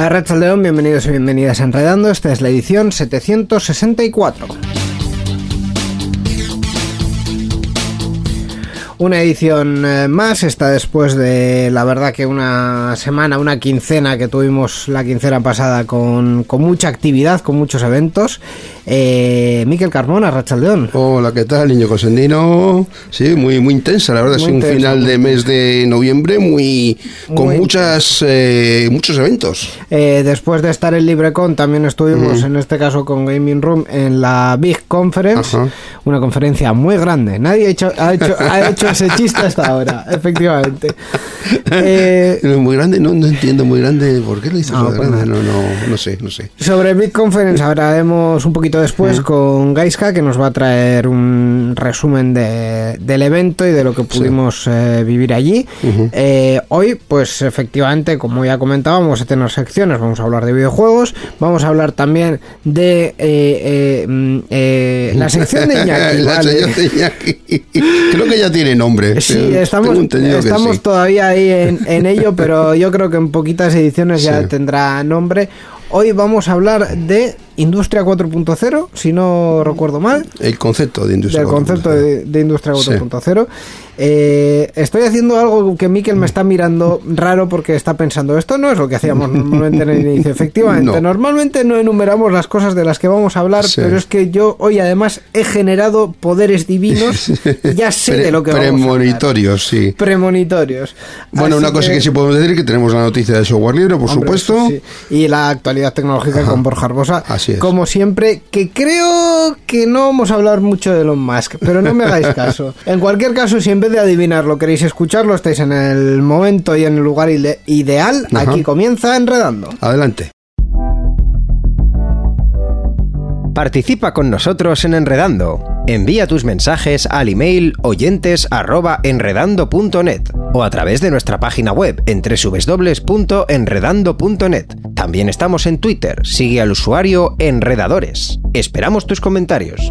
A León, bienvenidos y bienvenidas a Enredando. Esta es la edición 764. Una edición eh, más, está después de la verdad que una semana, una quincena que tuvimos la quincena pasada con, con mucha actividad, con muchos eventos. Eh, Miquel Carmona, Rachaldeón. Hola, ¿qué tal, niño Cosendino? Sí, muy, muy intensa, la verdad, es un final de mes de noviembre muy, con muchas eh, muchos eventos. Eh, después de estar en LibreCon, también estuvimos, en este caso con Gaming Room, en la Big Conference, una conferencia muy grande. Nadie ha hecho, ha hecho, ha hecho ese chiste hasta ahora, efectivamente. Eh, muy grande, no, entiendo, muy grande. ¿Por qué lo dices? No, no, no, no sé, no sé. Sobre Big Conference hablaremos un poquito después con Gaiska, que nos va a traer un resumen de, del evento y de lo que pudimos eh, vivir allí. Eh, hoy, pues efectivamente, como ya comentábamos, vamos a tener secciones, vamos a hablar de videojuegos, vamos a hablar también de mm, la sección de Iñaki. Creo que ya tiene nombre. Sí, estamos, estamos todavía ahí en, ello, pero yo creo que en poquitas ediciones ya tendrá nombre. Hoy vamos a hablar de Industria 4.0, si no recuerdo mal. El concepto de Industria 4.0. El concepto de, Industria 4.0. Eh, estoy haciendo algo que Miquel me está mirando raro porque está pensando, esto no es lo que hacíamos normalmente en el inicio. Efectivamente, normalmente no enumeramos las cosas de las que vamos a hablar, pero es que yo hoy además he generado poderes divinos ya sé de lo que vamos a hablar. Premonitorios, sí. Premonitorios. Bueno, una cosa que... sí podemos decir es que tenemos la noticia de software libre, por supuesto. Y la actualidad tecnológica con Borja Arbosa. Así es. Como siempre, que creo que no vamos a hablar mucho de Elon Musk, pero no me hagáis caso. En cualquier caso, si en vez de adivinarlo, queréis escucharlo, estáis en el momento y en el lugar ideal, aquí comienza Enredando. Adelante. Participa con nosotros en Enredando. Envía tus mensajes al email oyentes@enredando.net o a través de nuestra página web en www.enredando.net. También estamos en Twitter. Sigue al usuario Enredadores. Esperamos tus comentarios.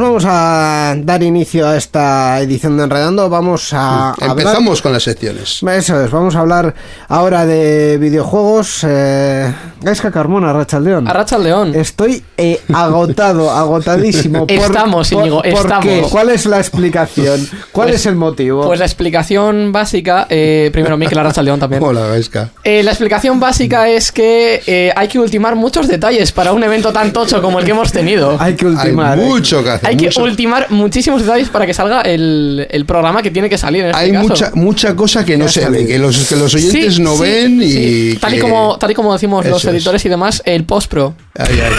Vamos a dar inicio a esta edición de Enredando. Vamos a. Empezamos con las secciones. Eso es, vamos a hablar ahora de videojuegos. Eh, Gaisca Carmona, Rachaldeón. A Rachaldeón. Estoy eh, agotado, agotadísimo. estamos, Íñigo, estamos. Qué? ¿Cuál es la explicación? ¿Cuál pues, es el motivo? Pues la explicación básica. Eh, primero, Miquel Rachaldeón también. Hola, Gaisca. Eh, la explicación básica es que eh, hay que ultimar muchos detalles para un evento tan tocho como el que hemos tenido. Hay que ultimar. Hay mucho que hay que ultimar muchísimos detalles para que salga el, el programa que tiene que salir. En este hay mucha mucha cosa que no se ve, que los, que los oyentes no ven y. Tal, y como, tal y como decimos los editores y demás, el post-pro. Ay, ay.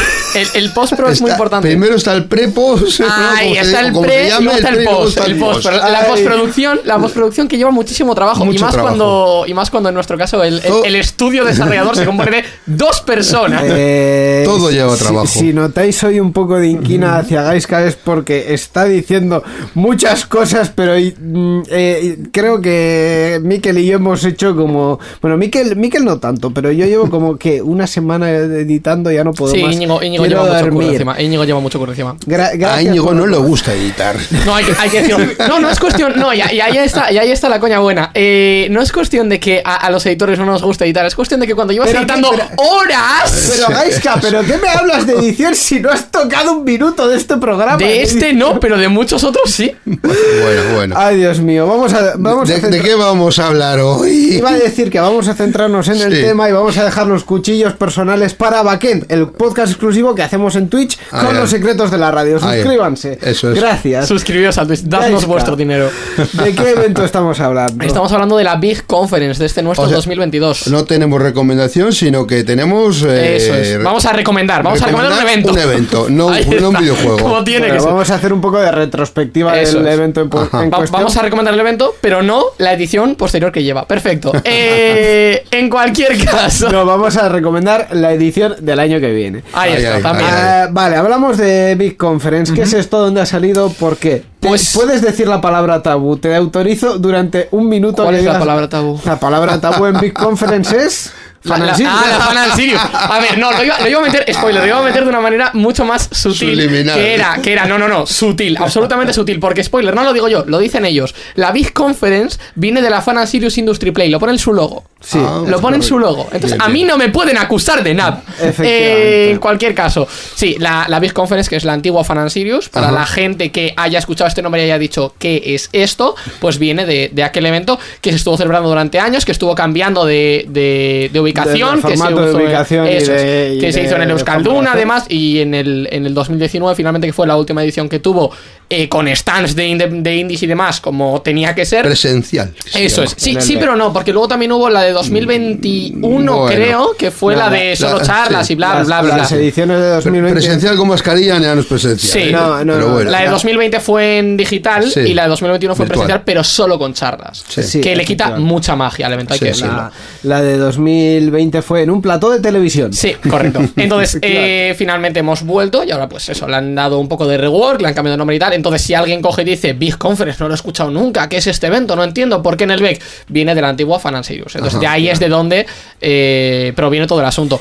El, el post-pro es muy importante. Primero está el pre-post. se- está el pre luego está el post. está El post. La Ay. postproducción, la postproducción que lleva muchísimo trabajo. y más trabajo. cuando. Y más cuando en nuestro caso el, el- estudio desarrollador se compone de dos personas. Eh, Todo lleva trabajo. Si, notáis hoy un poco de inquina hacia Gaiska es porque está diciendo muchas cosas, pero mm, eh, creo que Miquel y yo hemos hecho como... Bueno, Miquel, Miquel no tanto, pero yo llevo como que una semana editando, ya no puedo Sí, más. Íñigo, lleva mucho curro encima. Íñigo lleva mucho curro encima. Gra- A Íñigo no le gusta editar. No, hay que, hay que decirlo. No, no es cuestión. No, y, ahí está, y ahí está la coña buena. Eh, no es cuestión de que a, a los editores no nos gusta editar, es cuestión de que cuando llevas editando horas. Pero Gaiska, ¿pero qué me hablas de edición si no has tocado un minuto de este programa? De este no, pero de muchos otros sí. Bueno, bueno. Ay, Dios mío, vamos a... Vamos a ¿De, qué vamos a hablar hoy? Iba a decir que vamos a centrarnos en el tema y vamos a dejar los cuchillos personales para Backend, el podcast exclusivo que hacemos en Twitch Ay, con ay. los secretos de la radio. Ay. Suscríbanse. Eso es. Gracias. Suscribíos al Twitch, dadnos vuestro dinero. ¿De qué evento estamos hablando? Estamos hablando de la Big Conference de este nuestro O sea, 2022. No tenemos recomendación, sino que tenemos. eh, Eso es. Vamos a recomendar, vamos a recomendar un evento. Un evento, no, un videojuego. Como tiene Bueno, que ser. vamos a hacer un poco de retrospectiva Eso del es. evento en, en Va- cuestión. vamos a recomendar el evento, pero no la edición posterior que lleva. Perfecto. Eh, en cualquier caso. No, vamos a recomendar la edición del año que viene. Ahí está, también. Ah, vale, hablamos de Big Conference. ¿Qué es esto? ¿Dónde ha salido? ¿Por qué? Te- Pues- Puedes decir la palabra tabú. Te autorizo durante un minuto. ¿Cuál es la palabra tabú? La palabra tabú en Big Conference es. La- ah, la Fan. A ver, no, lo iba, lo iba a meter, spoiler, lo iba a meter de una manera mucho más sutil. Subliminal. Que era, que era, no, no, no, sutil, absolutamente sutil. Porque, spoiler, no lo digo yo, lo dicen ellos. La Big Conference viene de la Fan Sirius Industry Play, lo pone en su logo. Sí. Ah, lo pone en su logo. Entonces, Bien, a mí bien. no me pueden acusar de nada. Eh, en cualquier caso, sí, la, la Big Conference, que es la antigua Fan Sirius, para Ajá. la gente que haya escuchado este nombre y haya dicho qué es esto, pues viene de, de aquel evento que se estuvo celebrando durante años, que estuvo cambiando de, de- de ubicación, De que se hizo en- ubicación y eso y que se de- hizo en el Euskalduna, además, y en el, en el 2019, finalmente, que fue la última edición que tuvo, eh, con stands de, indies y demás, como tenía que ser. Presencial. se Eso es. Sí, sí, pero no, porque luego también hubo la de 2021, Bueno. creo, que fue No, la de solo la- charlas sí. y bla, bla, Las, bla, bla. las ediciones de Pre- 2020. Presencial con mascarilla ya no es presencial. Sí. ¿eh? No, no, Pero no. bueno. La de 2020 fue en digital Sí. y la de 2021 fue Virtual. presencial, pero solo con charlas. Sí. Sí, que le quita mucha magia al evento, hay Sí, que. La, la de 2020 fue en un plató de televisión. Sí, correcto. Entonces, eh, finalmente hemos vuelto y ahora, pues eso, le han dado un poco de rework, le han cambiado de nombre y tal. Entonces, si alguien coge y dice Big Conference, no lo he escuchado nunca, ¿qué es este evento? No entiendo por qué en el BEC viene de la antigua Fan. Entonces, de ahí es de donde eh, proviene todo el asunto.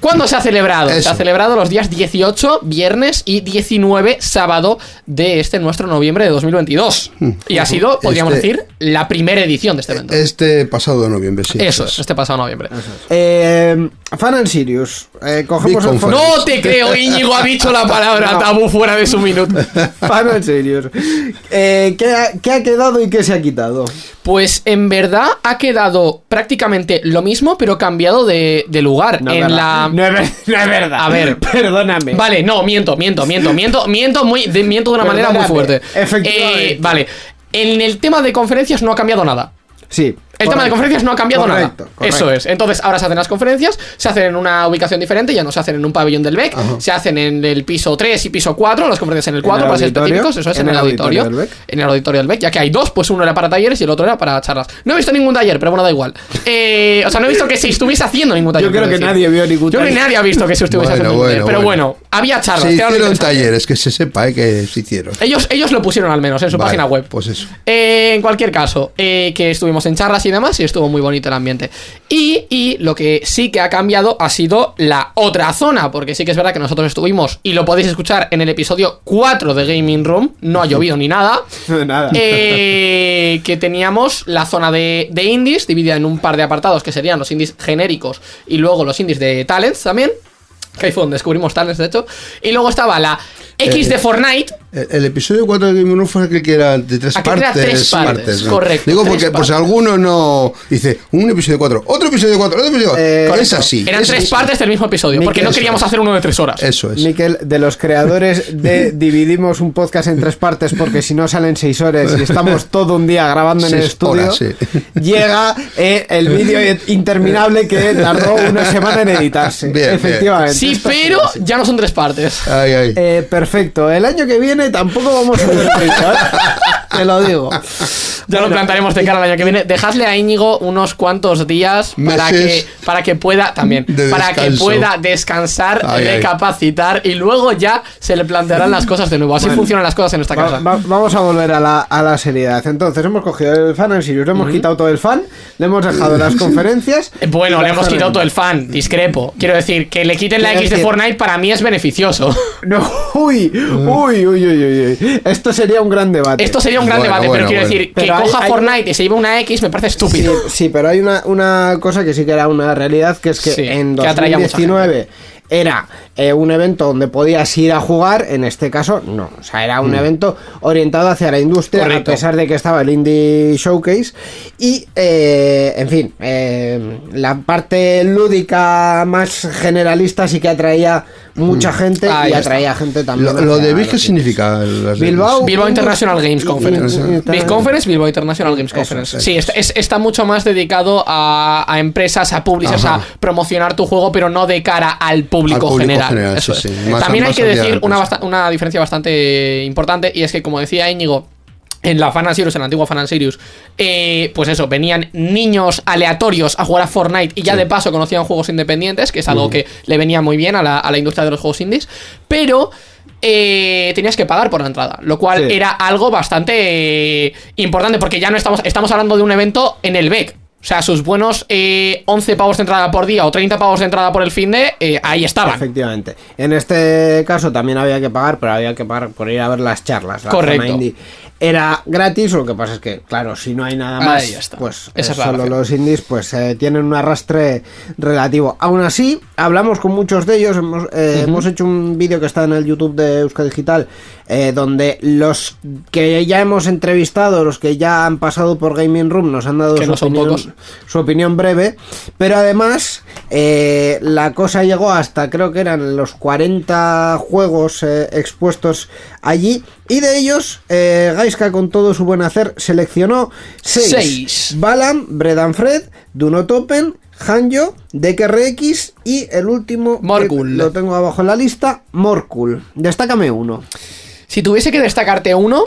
¿Cuándo se ha celebrado? Se ha celebrado los días 18, viernes y 19, sábado de este nuestro noviembre de 2022. Y ha sido, podríamos Este- decir, la primera edición de este evento. Este pasado de noviembre, sí. Eso es, este pasado noviembre. Eh, Fan and Sirius. Eh, cogemos el. No te creo, Íñigo ha dicho la palabra No. tabú fuera de su minuto. Fan and Sirius. Eh, ¿qué, ha, qué ha quedado y qué se ha quitado? Pues en verdad ha quedado prácticamente lo mismo, pero cambiado de, de lugar. No es en verdad. la. No es, no es verdad. A ver. Perdóname. Vale, no, miento, miento, miento, miento, miento muy, de, miento de una manera muy fuerte. efectivamente. Eh, vale. En el tema de conferencias no ha cambiado nada. Sí. El tema de conferencias no ha cambiado Correcto, nada. correcto. Eso es. Entonces, ahora se hacen las conferencias, se hacen en una ubicación diferente, ya no se hacen en un pabellón del BEC, se hacen en el piso 3 y piso 4, las conferencias en el 4 el para ser auditorio, específicos, eso es, en, el auditorio. BEC. En el auditorio del BEC, ya que hay dos, pues uno era para talleres y el otro era para charlas. No he visto ningún taller, pero bueno, da igual. Eh, o sea, no he visto que se estuviese haciendo ningún taller. Yo creo que decir. nadie vio ningún Yo creo que taller. nadie ha visto que se estuviese Bueno, haciendo ningún taller. bueno, Pero bueno. había charlas. Se hicieron talleres, que se sepa eh, que se hicieron. Ellos, ellos lo pusieron al menos en su Vale, página web. Pues eso. Eh, en cualquier caso, que estuvimos en charlas y demás y estuvo muy bonito el ambiente. Y, y lo que sí que ha cambiado ha sido la otra zona, porque sí que es verdad que nosotros estuvimos, y lo podéis escuchar en el episodio 4 de Gaming Room, no ha llovido ni nada, Nada. eh, que teníamos la zona de, de indies, dividida en un par de apartados, que serían los indies genéricos y luego los indies de talents también. Que ahí fue donde descubrimos talents, de hecho. Y luego estaba la X Eh, de Fortnite. El, el episodio 4 de Game of Thrones fue aquel que era de tres Aquel partes. tres partes, ¿no? correcto, Digo porque pues partes. alguno no dice un episodio 4, otro episodio 4, otro episodio 4. Eh, es así. Eran es tres así. partes del mismo episodio, porque no Miquel, queríamos hacer uno de tres horas. Eso es. Miquel, de los creadores de Dividimos un podcast en tres partes porque si no salen seis horas y estamos todo un día grabando en el estudio, horas, sí. llega eh, el vídeo interminable que tardó una semana en editarse. Bien, bien. Efectivamente. Sí, Esto es pero ya no son tres partes. Ay, ay. Eh, perfecto. El año que viene tampoco vamos a hacer prisa, ¿eh? Te lo digo. Ya lo plantaremos de cara al año que viene. Dejadle a Íñigo unos cuantos días para que, para que pueda también, de para que pueda descansar, Ay, ay. recapacitar y luego ya se le plantearán las cosas de nuevo. Así funcionan las cosas en esta Va- casa. va- vamos a volver a la, a la seriedad. Entonces, hemos cogido el fan en Sirius, le hemos quitado todo el fan, le hemos dejado las conferencias. Bueno, le hemos quitado todo el fan, discrepo. Quiero decir, que le quiten la X de Fortnite para mí es beneficioso. No, uy, uy, uy, uy, uy, uy. Esto sería un gran debate. Esto sería un gran Bueno, debate, bueno, pero quiero decir, que hay- coja hay- Fortnite y se lleve una X me parece estúpido. sí, pero hay una, una cosa que sí que era una realidad, que es que Sí, en que atraía a mucha 2019 era eh, un evento donde podías ir a jugar, en este caso no, o sea, era un evento orientado hacia la industria, Correcto. a pesar de que estaba el Indie Showcase, y, eh, en fin, eh, la parte lúdica más generalista sí que atraía mucha gente Ahí y está. atraía gente también. Lo, de Vic, ¿qué significa? Las Bilbao. Bilbao International Games Conference. Mm, mm, Big Conference, Bilbao International Games Conference. eso, Sí, está, es- está mucho más dedicado a, a empresas, a publishers, Ajá. a promocionar tu juego, pero no de cara al público, Al público general. general, Eso sí, es. sí. Más- También hay que decir una, una diferencia bastante importante, y es que, como decía Íñigo, en la Fan Sirius, en la antigua Fan Sirius, eh, pues eso, venían niños aleatorios a jugar a Fortnite y ya de paso conocían juegos independientes, que es algo que le venía muy bien a la, a la industria de los juegos indies, pero eh, tenías que pagar por la entrada, lo cual Sí. era algo bastante eh, importante, porque ya no estamos, estamos hablando de un evento en el BEC. O sea, sus buenos eh, 11 pavos de entrada por día o 30 pavos de entrada por el fin de, eh, ahí estaban. Efectivamente. En este caso también había que pagar, pero había que pagar por ir a ver las charlas. La Correcto. indie era gratis, lo que pasa es que, claro, si no hay nada más, Ahí está. pues Esa eh, es solo los indies pues eh, tienen un arrastre relativo. Aún así, hablamos con muchos de ellos, hemos, eh, hemos hecho un vídeo que está en el YouTube de Euskadi Digital, eh, donde los que ya hemos entrevistado, los que ya han pasado por Gaming Room, nos han dado su no opinión, pocos. su opinión breve, pero además la cosa llegó hasta creo que eran los 40 juegos expuestos allí y de ellos eh, Gaiska con todo su buen hacer seleccionó 6 Seis. Balam, Bredan Fred, Dunot Open Hanjo, DKRX y el último Morkul. lo tengo abajo en la lista Morkul destácame uno Si tuviese que destacarte uno,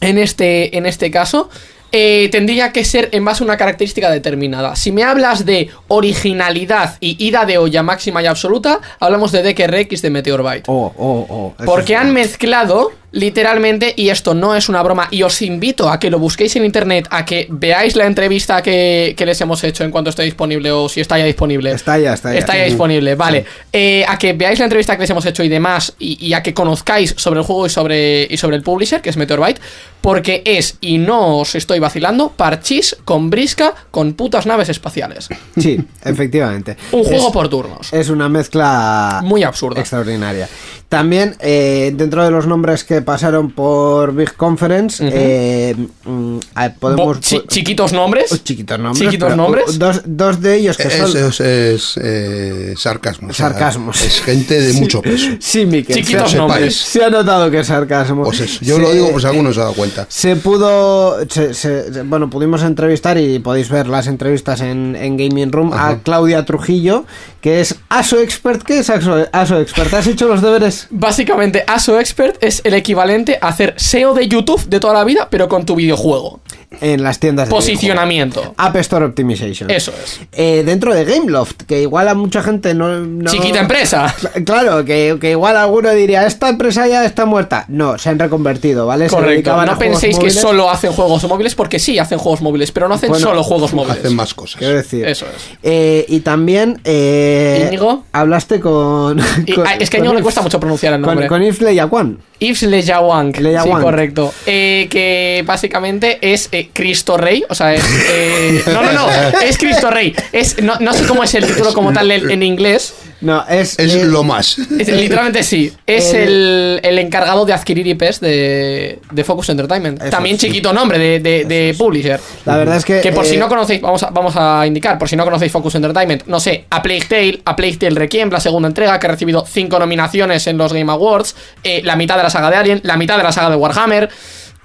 en este, en este caso, eh, tendría que ser en base a una característica determinada. Si me hablas de originalidad y ida de olla máxima y absoluta, hablamos de DKRX de Meteorbyte. oh, oh, oh, Porque han mezclado literalmente, y esto no es una broma, y os invito a que lo busquéis en internet, a que veáis la entrevista que, que les hemos hecho en cuanto esté disponible o si está ya disponible. Está ya, está ya. Está ya Sí. disponible, vale. Eh, a que veáis la entrevista que les hemos hecho y demás, y, y a que conozcáis sobre el juego y sobre, y sobre el publisher, que es Meteorbyte, porque es, y no os estoy vacilando, parchís con brisca con putas naves espaciales. sí efectivamente Un Es- juego por turnos. Es una mezcla Muy absurda. extraordinaria. También, eh, dentro de los nombres que pasaron por Big Conference, eh, mm, ah, podemos. Chi- chiquitos nombres. Oh, chiquitos nombres. Chiquitos nombres. oh, Dos, dos de ellos que Es, son. es- es, eh, sarcasmo. o sea, Sarcasmo. Es gente de mucho peso. Sí, Miquel. Chiquitos se, nombres. se ha notado que es sarcasmo. Pues eso. Yo Se- lo digo, pues alguno se ha dado cuenta. Se pudo, se- se- se- bueno, pudimos entrevistar y podéis ver las entrevistas en, en Gaming Room a Claudia Trujillo, que es ASO Expert. ¿Qué es ASO, ASO Expert? ¿Has hecho los deberes? Básicamente, ASO Expert es el equivalente a hacer SEO de YouTube de toda la vida, pero con tu videojuego. En las tiendas de Posicionamiento. videojuegos. App Store Optimization. Eso es. Eh, dentro de Gameloft, que igual a mucha gente no. no- Chiquita empresa. Cl- Claro, que, que igual alguno diría, esta empresa ya está muerta. No, se han reconvertido, ¿vale? Correcto. No penséis que móviles. solo hacen juegos móviles, porque sí hacen juegos móviles, pero no hacen Bueno, solo juegos móviles. Hacen más cosas. Quiero decir. Eso es. Eh, y también. Eh, ¿Íñigo? Hablaste con. Y- con- ah, es que a con Íñigo le cuesta mucho pronunciar el Con, nombre. con Yves Leyacuan. Yves. Lejawang. Sí, correcto. Eh, que básicamente es eh, Cristo Rey. O sea, es. eh, no, no, no. Es Cristo Rey. Es, no, no sé cómo es el título como tal en, en inglés. No, es, Es lo más. Es- literalmente sí. Es el, el encargado de adquirir IPs de, de Focus Entertainment. Eso También sí. chiquito nombre de, de- de publisher. La verdad es que. Que por si eh, no conocéis, vamos a, vamos a indicar, por si no conocéis Focus Entertainment, no sé, a Plague Tale, a Plague Tale Requiem, la segunda entrega, que ha recibido cinco nominaciones en los Game Awards, eh, la mitad de la saga de Alien, la mitad de la saga de Warhammer,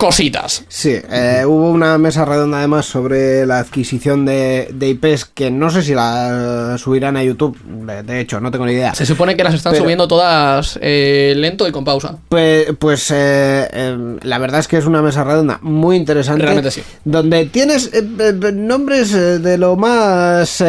cositas. Sí, eh, hubo una mesa redonda además sobre la adquisición de, de IPs que no sé si la subirán a YouTube. De, hecho, no tengo ni idea. Se supone que las están Pero- subiendo todas eh, lento y con pausa. Pues, pues eh, la verdad es que es una mesa redonda muy interesante. Realmente sí. Donde tienes nombres de lo más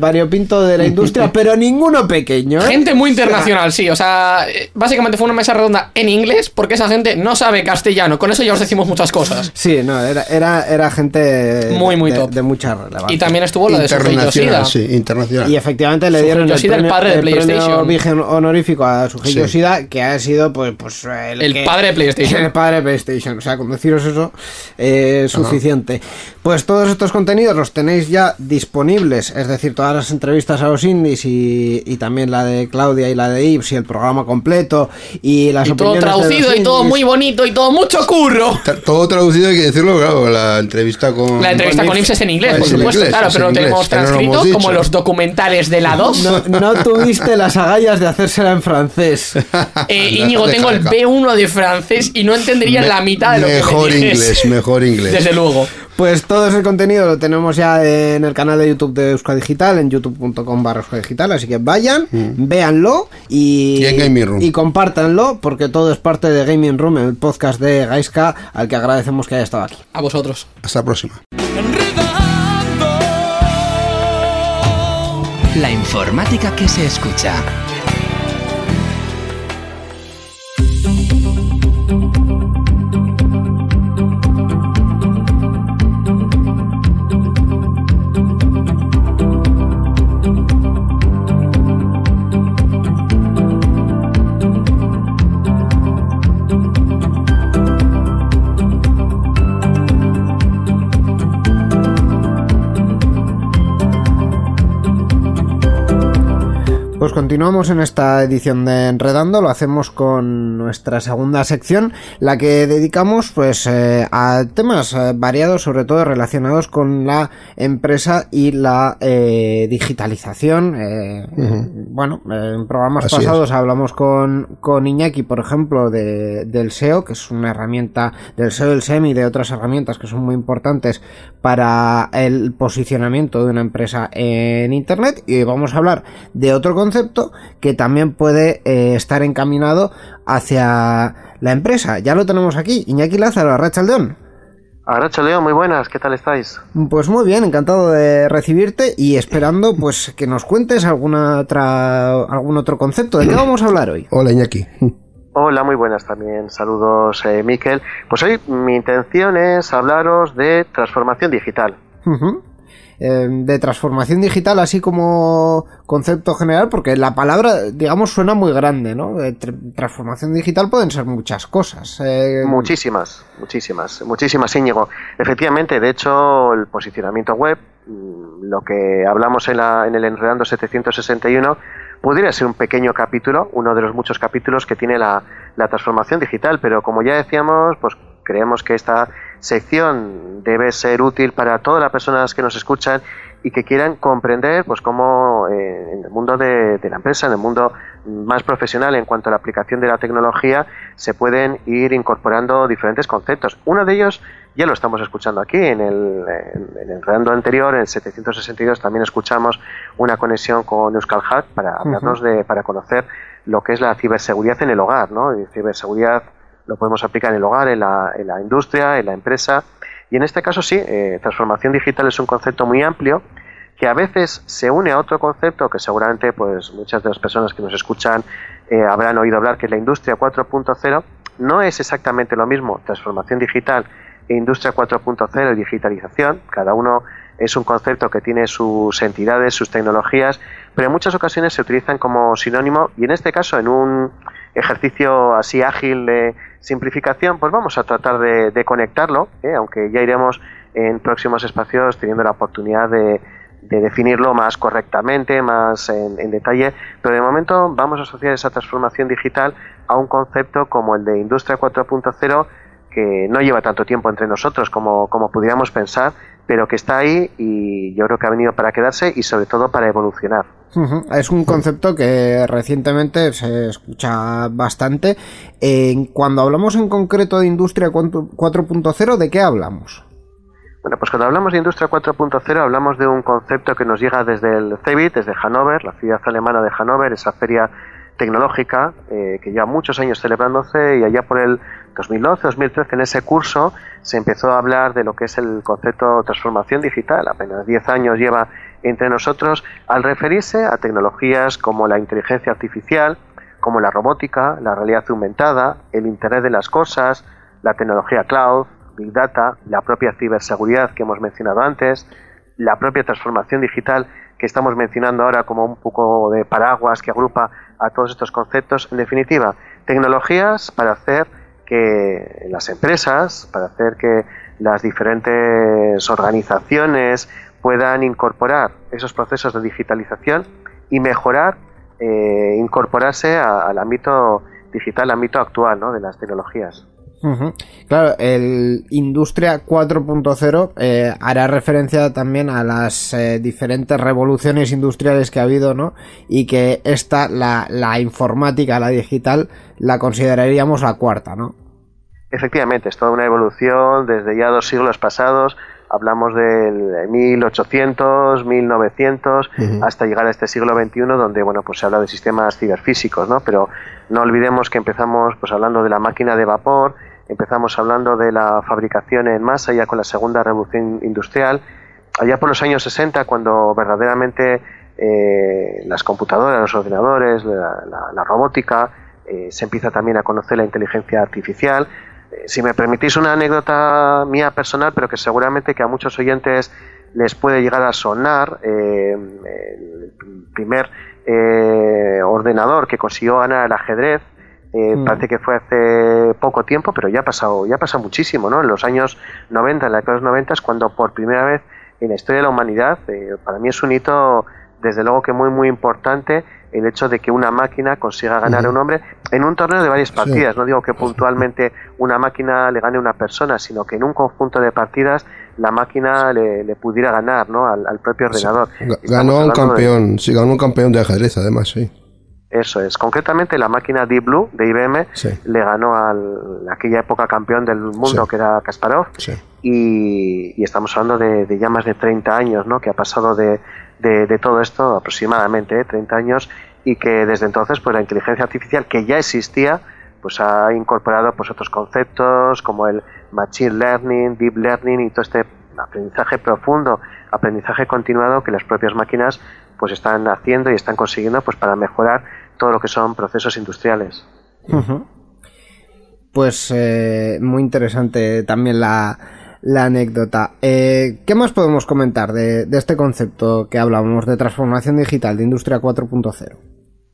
variopinto de la industria, pero ninguno pequeño. Gente muy internacional, sí. O sea, básicamente fue una mesa redonda en inglés porque esa gente no sabe castellano. Con eso ya os decimos muchas cosas. Sí, no, era, era, era gente Muy, muy de, top. de mucha relevancia. Y también estuvo la de internacional, sí, internacional. Y efectivamente le dieron el Yoshida, el premio, padre de el premio PlayStation. Virgen honorífico a Sí. Yoshida, que ha sido pues, pues el, El que- padre de PlayStation. El padre de PlayStation. O sea, con deciros eso eh, es suficiente. Pues todos estos contenidos los tenéis ya disponibles, es decir, todas las entrevistas a los indies y, y también la de Claudia y la de Ibs y el programa completo y las Y todo de traducido los y todo indies. muy bonito y todo mucho curro. Todo traducido hay que decirlo, claro, la entrevista con... La entrevista con Ips es en inglés, Es por supuesto, inglés, claro, pero lo tenemos no lo transcrito como los documentales de la 2. No, no tuviste las agallas de hacérsela en francés. Eh, Íñigo, tengo el deja. B1 de francés y no entendería Me- la mitad de lo mejor que me dijes. inglés, mejor inglés. Desde luego. Pues todo ese contenido lo tenemos ya en el canal de YouTube de Euskadi Digital, en youtube.com barra Euskadi Digital, así que vayan, véanlo y, Y en Gaming Room. y compártanlo, porque todo es parte de Gaming Room, el podcast de Gaiska, al que agradecemos que haya estado aquí. A vosotros. Hasta la próxima. La informática que se escucha. Pues continuamos en esta edición de Enredando, lo hacemos con nuestra segunda sección, la que dedicamos pues eh, a temas eh, variados, sobre todo relacionados con la empresa y la eh, digitalización. eh, Bueno, en programas Así pasados hablamos con, con Iñaki, por ejemplo, de, del SEO, que es una herramienta del SEO, del SEM y de otras herramientas que son muy importantes para el posicionamiento de una empresa en Internet. Y hoy vamos a hablar de otro concepto que también puede eh, estar encaminado hacia la empresa. Ya lo tenemos aquí, Iñaki Lázaro, Arrachaldeón. Aracho Leo, muy buenas, ¿qué tal estáis? Pues muy bien, encantado de recibirte y esperando pues que nos cuentes alguna otra, algún otro concepto. ¿De qué vamos a hablar hoy? Hola, Iñaki. Hola, muy buenas también, saludos eh, Miquel. Pues hoy mi intención es hablaros de transformación digital. Eh, de transformación digital, así como concepto general, porque la palabra, digamos, suena muy grande, ¿no? Eh, tr- transformación digital pueden ser muchas cosas. eh, Muchísimas, muchísimas, muchísimas, Íñigo. Efectivamente, de hecho, el posicionamiento web, mm, lo que hablamos en, la, en el Enredando 761, pudiera ser un pequeño capítulo, uno de los muchos capítulos que tiene la, la transformación digital, pero como ya decíamos, pues creemos que esta sección debe ser útil para todas las personas que nos escuchan y que quieran comprender pues cómo eh, en el mundo de la empresa, en el mundo más profesional en cuanto a la aplicación de la tecnología, se pueden ir incorporando diferentes conceptos. Uno de ellos ya lo estamos escuchando aquí, en el, en, el redando anterior, en el 762, también escuchamos una conexión con Euskal Hat para hablarnos de, para conocer lo que es la ciberseguridad en el hogar, ¿no? Y ciberseguridad lo podemos aplicar en el hogar, en la, en la industria, en la empresa. Y en este caso sí, eh, transformación digital es un concepto muy amplio que a veces se une a otro concepto que seguramente pues muchas de las personas que nos escuchan eh, habrán oído hablar que es la industria 4.0 no es exactamente lo mismo transformación digital industria 4.0 y digitalización cada uno es un concepto que tiene sus entidades sus tecnologías pero en muchas ocasiones se utilizan como sinónimo y en este caso en un ejercicio así ágil de simplificación pues vamos a tratar de, conectarlo ¿eh? aunque ya iremos en próximos espacios teniendo la oportunidad de de definirlo más correctamente, más en, detalle, pero de momento vamos a asociar esa transformación digital a un concepto como el de Industria 4.0 que no lleva tanto tiempo entre nosotros como, como pudiéramos pensar, pero que está ahí y yo creo que ha venido para quedarse y sobre todo para evolucionar. Es un concepto que recientemente se escucha bastante. cuando hablamos en concreto de Industria 4.0, ¿de qué hablamos? Bueno, pues cuando hablamos de Industria 4.0 hablamos de un concepto que nos llega desde el CEBIT, desde Hannover, la ciudad alemana de Hannover, esa feria tecnológica eh, que lleva muchos años celebrándose y allá por el 2012-2013 en ese curso se empezó a hablar de lo que es el concepto transformación digital, apenas 10 años lleva entre nosotros, al referirse a tecnologías como la inteligencia artificial, como la robótica, la realidad aumentada, el Internet de las Cosas, la tecnología cloud, Big Data, la propia ciberseguridad que hemos mencionado antes, la propia transformación digital que estamos mencionando ahora como un poco de paraguas que agrupa a todos estos conceptos. En definitiva, tecnologías para hacer que las empresas, para hacer que las diferentes organizaciones puedan incorporar esos procesos de digitalización y mejorar, eh, incorporarse al ámbito digital, al ámbito actual ¿no? de las tecnologías. Claro, el Industria 4.0 eh, hará referencia también a las eh, diferentes revoluciones industriales que ha habido, ¿no? Y que esta, la, la informática, la digital, la consideraríamos la cuarta, ¿no? Efectivamente, es toda una evolución desde ya dos siglos pasados. Hablamos del 1800, 1900, hasta llegar a este siglo XXI, donde bueno, pues se habla de sistemas ciberfísicos, ¿no? Pero no olvidemos que empezamos pues hablando de la máquina de vapor, empezamos hablando de la fabricación en masa ya con la segunda revolución industrial, allá por los años 60 cuando verdaderamente eh, las computadoras, los ordenadores, la, robótica, eh, se empieza también a conocer la inteligencia artificial. Eh, si me permitís una anécdota mía personal, pero que seguramente que a muchos oyentes les puede llegar a sonar, el primer ordenador que consiguió ganar el ajedrez eh, mm. Parece que fue hace poco tiempo, pero ya ha pasado, ya ha muchísimo, ¿no? En los años 90, en la década de los 90, cuando por primera vez en la historia de la humanidad, eh, para mí es un hito, desde luego que muy, muy importante, el hecho de que una máquina consiga ganar a un hombre en un torneo de varias partidas. No digo que puntualmente una máquina le gane a una persona, sino que en un conjunto de partidas la máquina le, pudiera ganar ¿no? al, propio ordenador. Ganó a un campeón, sí, ganó un campeón de ajedrez, además, sí. Eso es. Concretamente, la máquina Deep Blue de IBM le ganó al aquella época campeón del mundo que era Kasparov. Y, estamos hablando de, ya más de 30 años, ¿no? Que ha pasado de, de, todo esto aproximadamente, 30 ¿eh? años, y que desde entonces, pues la inteligencia artificial que ya existía, pues ha incorporado pues otros conceptos como el machine learning, deep learning y todo este aprendizaje profundo, aprendizaje continuado que las propias máquinas pues están haciendo y están consiguiendo pues para mejorar todo lo que son procesos industriales. Pues eh, muy interesante también la, anécdota. Eh, ¿Qué más podemos comentar de, este concepto que hablamos de transformación digital, de Industria 4.0?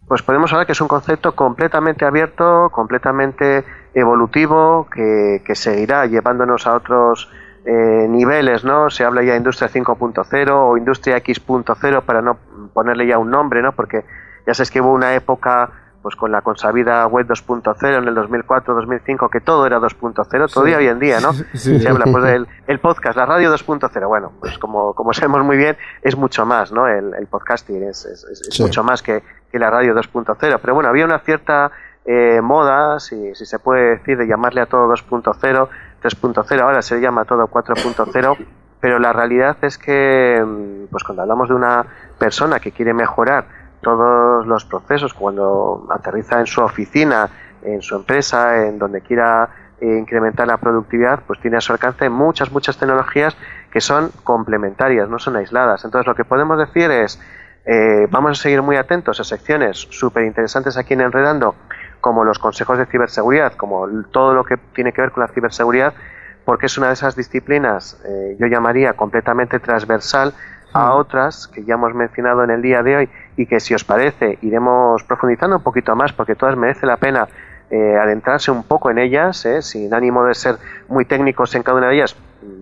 Pues podemos hablar que es un concepto completamente abierto, completamente evolutivo, que, seguirá llevándonos a otros eh, niveles, ¿no? Se habla ya de Industria 5.0 o Industria X.0 para no ponerle ya un nombre, ¿no? Porque ya sabes que hubo una época pues con la consabida web 2.0 en el 2004-2005 que todo era 2.0, todavía hoy en día, ¿no? Se habla pues del el podcast, la radio 2.0. Bueno, pues como, como sabemos muy bien, es mucho más, ¿no? El, el podcasting es, es, mucho más que, que la radio 2.0. Pero bueno, había una cierta eh, moda, si, si se puede decir, de llamarle a todo 2.0, 3.0, ahora se llama todo 4.0 pero la realidad es que mm, pues cuando hablamos de una persona que quiere mejorar todos los procesos cuando aterriza en su oficina, en su empresa, en donde quiera eh, incrementar la productividad, pues tiene a su alcance muchas, muchas tecnologías que son complementarias, no son aisladas. Entonces lo que podemos decir es, eh, vamos a seguir muy atentos a secciones súper interesantes aquí en Enredando, como los consejos de ciberseguridad, como todo lo que tiene que ver con la ciberseguridad, porque es una de esas disciplinas, eh, yo llamaría completamente transversal, a otras que ya hemos mencionado en el día de hoy y que si os parece iremos profundizando un poquito más porque todas merece la pena eh, adentrarse un poco en ellas, eh, sin ánimo de ser muy técnicos en cada una de ellas,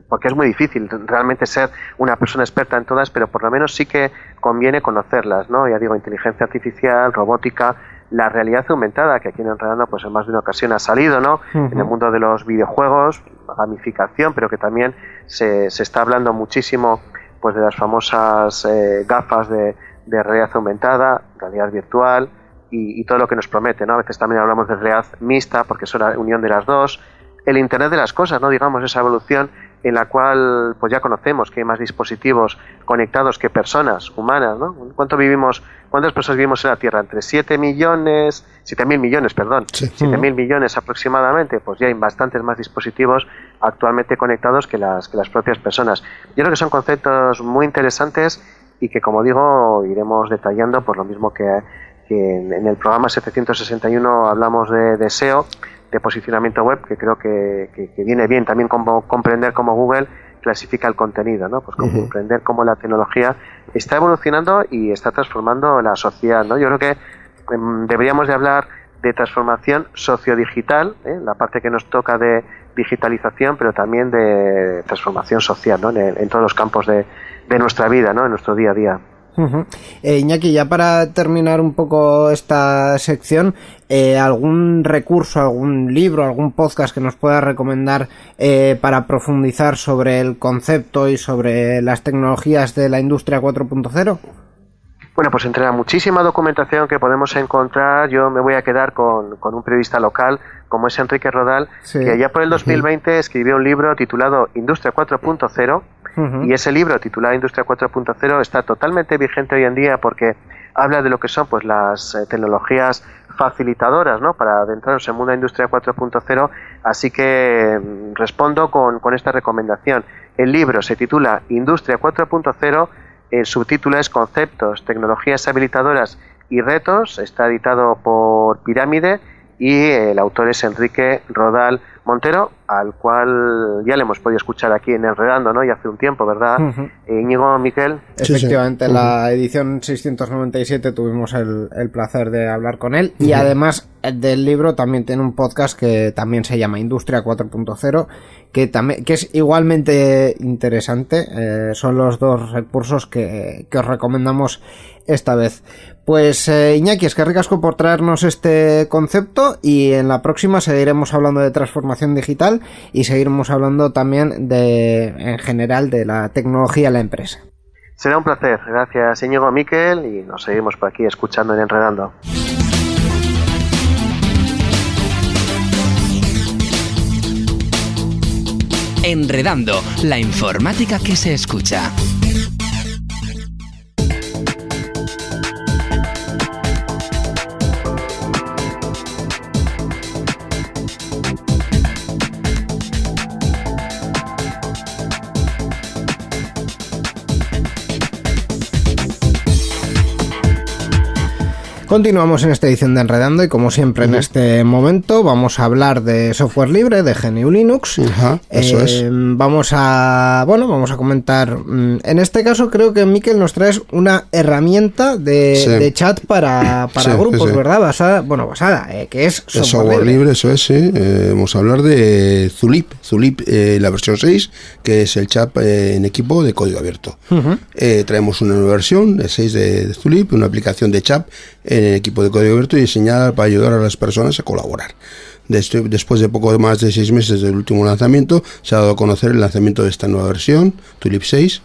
porque es muy difícil realmente ser una persona experta en todas, pero por lo menos sí que conviene conocerlas, ¿no? Ya digo, inteligencia artificial, robótica, la realidad aumentada, que aquí en Enredando pues en más de una ocasión ha salido, ¿no? En el mundo de los videojuegos, gamificación, pero que también se, se está hablando muchísimo pues de las famosas eh, gafas de, de, realidad aumentada, realidad virtual y, y, todo lo que nos promete, ¿no? A veces también hablamos de realidad mixta porque es una unión de las dos, el Internet de las cosas, ¿no? Digamos, esa evolución en la cual pues ya conocemos que hay más dispositivos conectados que personas humanas, ¿no? ¿Cuánto vivimos, cuántas personas vivimos en la Tierra? Entre 7 millones, 7 mil millones, perdón, sí. 7 mil millones aproximadamente, pues ya hay bastantes más dispositivos actualmente conectados que las, que las propias personas. Yo creo que son conceptos muy interesantes y que, como digo, iremos detallando por lo mismo que, que en, en, el programa 761 hablamos de, de SEO de posicionamiento web que creo que, que, que, viene bien también como comprender cómo Google clasifica el contenido, ¿no? Pues comprender cómo la tecnología está evolucionando y está transformando la sociedad, ¿no? Yo creo que eh, deberíamos de hablar de transformación sociodigital, ¿eh? la parte que nos toca de digitalización, pero también de transformación social, ¿no? En, en todos los campos de, de nuestra vida, ¿no? En nuestro día a día. Uh -huh. eh, Iñaki, ya para terminar un poco esta sección, eh, ¿algún recurso, algún libro, algún podcast que nos pueda recomendar eh, para profundizar sobre el concepto y sobre las tecnologías de la industria 4.0? Bueno, pues entre la muchísima documentación que podemos encontrar, yo me voy a quedar con, con un periodista local como es Enrique Rodal, sí. que ya por el 2020 uh -huh. escribió un libro titulado Industria 4.0 Y ese libro titulado Industria 4.0 está totalmente vigente hoy en día porque habla de lo que son pues las eh, tecnologías facilitadoras ¿no? para adentrarnos en de Industria 4.0. Así que mm, respondo con, esta recomendación. El libro se titula Industria 4.0, el subtítulo es Conceptos, Tecnologías Habilitadoras y Retos. Está editado por Pirámide y el autor es Enrique Rodal Montero, al cual ya le hemos podido escuchar aquí en Enredando, ¿no? Y hace un tiempo, ¿verdad? Uh -huh. eh, Íñigo, Miquel. Efectivamente, en sí, sí. la edición 697 tuvimos el, el, placer de hablar con él. Uh -huh. Y además del libro también tiene un podcast que también se llama Industria 4.0, que, también, que es igualmente interesante. Eh, son los dos recursos que, que os recomendamos esta vez. Pues eh, Iñaki, es que ricasco por traernos este concepto y en la próxima seguiremos hablando de transformación digital y seguiremos hablando también de, en general, de la tecnología en la empresa. Será un placer. Gracias, Íñigo Miquel, y nos seguimos por aquí escuchando y enredando. Enredando, la informática que se escucha. Continuamos en esta edición de Enredando y como siempre uh -huh. en este momento vamos a hablar de software libre, de GNU Linux. Uh -huh, eso eh, es. Vamos a, bueno, vamos a comentar. mm, En este caso creo que Miquel nos traes una herramienta de, sí. de chat para, para sí, grupos, sí, ¿verdad? Basada, bueno, basada, eh, que es software, software libre. libre. Eso es, sí. Eh, vamos a hablar de Zulip, Zulip eh, la versión 6, que es el chat eh, en equipo de código abierto. Uh -huh. traemos una nueva versión, el 6 de, de Zulip, una aplicación de chat en equipo de código abierto y diseñada para ayudar a las personas a colaborar. Después de poco más de seis meses del último lanzamiento, se ha dado a conocer el lanzamiento de esta nueva versión, Tulip 6,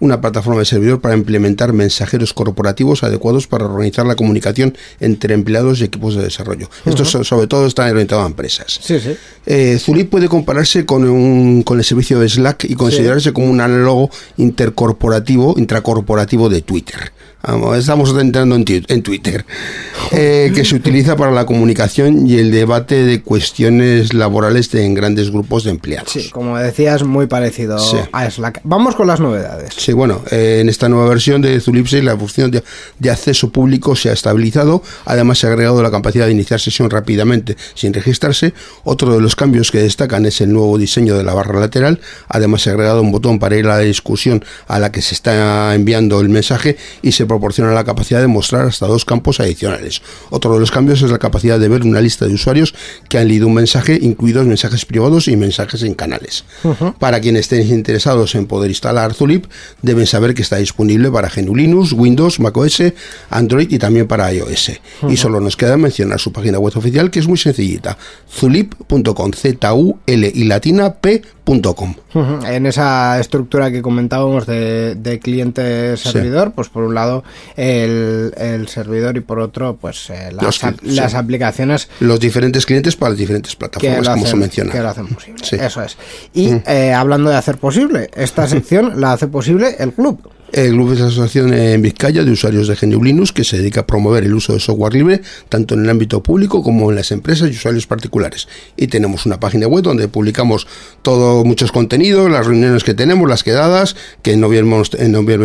una plataforma de servidor para implementar mensajeros corporativos adecuados para organizar la comunicación entre empleados y equipos de desarrollo. Uh -huh. Esto sobre todo está orientado a empresas. Sí, sí. Eh, Zulip puede compararse con, un, con el servicio de Slack y considerarse sí. como un análogo intercorporativo, intracorporativo de Twitter. Estamos entrando en, Twitter, eh, que se utiliza para la comunicación y el debate de cuestiones laborales en grandes grupos de empleados. Sí, como decías, muy parecido sí. a Slack. Vamos con las novedades. Sí, bueno, eh, en esta nueva versión de Zulip 6 la función de, de, acceso público se ha estabilizado, además se ha agregado la capacidad de iniciar sesión rápidamente sin registrarse. Otro de los cambios que destacan es el nuevo diseño de la barra lateral, además se ha agregado un botón para ir a la discusión a la que se está enviando el mensaje y se proporciona la capacidad de mostrar hasta dos campos adicionales. Otro de los cambios es la capacidad de ver una lista de usuarios que han leído un mensaje, incluidos mensajes privados y mensajes en canales. Para quienes estén interesados en poder instalar Zulip, deben saber que está disponible para GNU Linux, Windows, macOS, Android y también para iOS. Y solo nos queda mencionar su página web oficial que es muy sencillita, zulip.com, Z-U-L y latina P.com. Ujú. En esa estructura que comentábamos de, de cliente-servidor, pues por un lado el, el servidor y por otro pues eh, las, Los aplicaciones Los diferentes clientes para las diferentes plataformas, como se menciona. que lo hacen posible. Sí. Eso es. Y eh, hablando de hacer posible, esta sección la hace posible el club. El club es la asociación en Vizcaya de usuarios de GNU Linux que se dedica a promover el uso de software libre tanto en el ámbito público como en las empresas y usuarios particulares. Y tenemos una página web donde publicamos todo, muchos contenidos, las reuniones que tenemos, las quedadas, que en noviembre,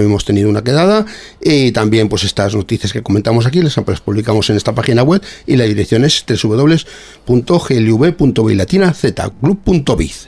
hemos- tenido una quedada, y también pues estas noticias que comentamos aquí las las publicamos en esta página web y la dirección es www.glv.bilatinazclub.biz.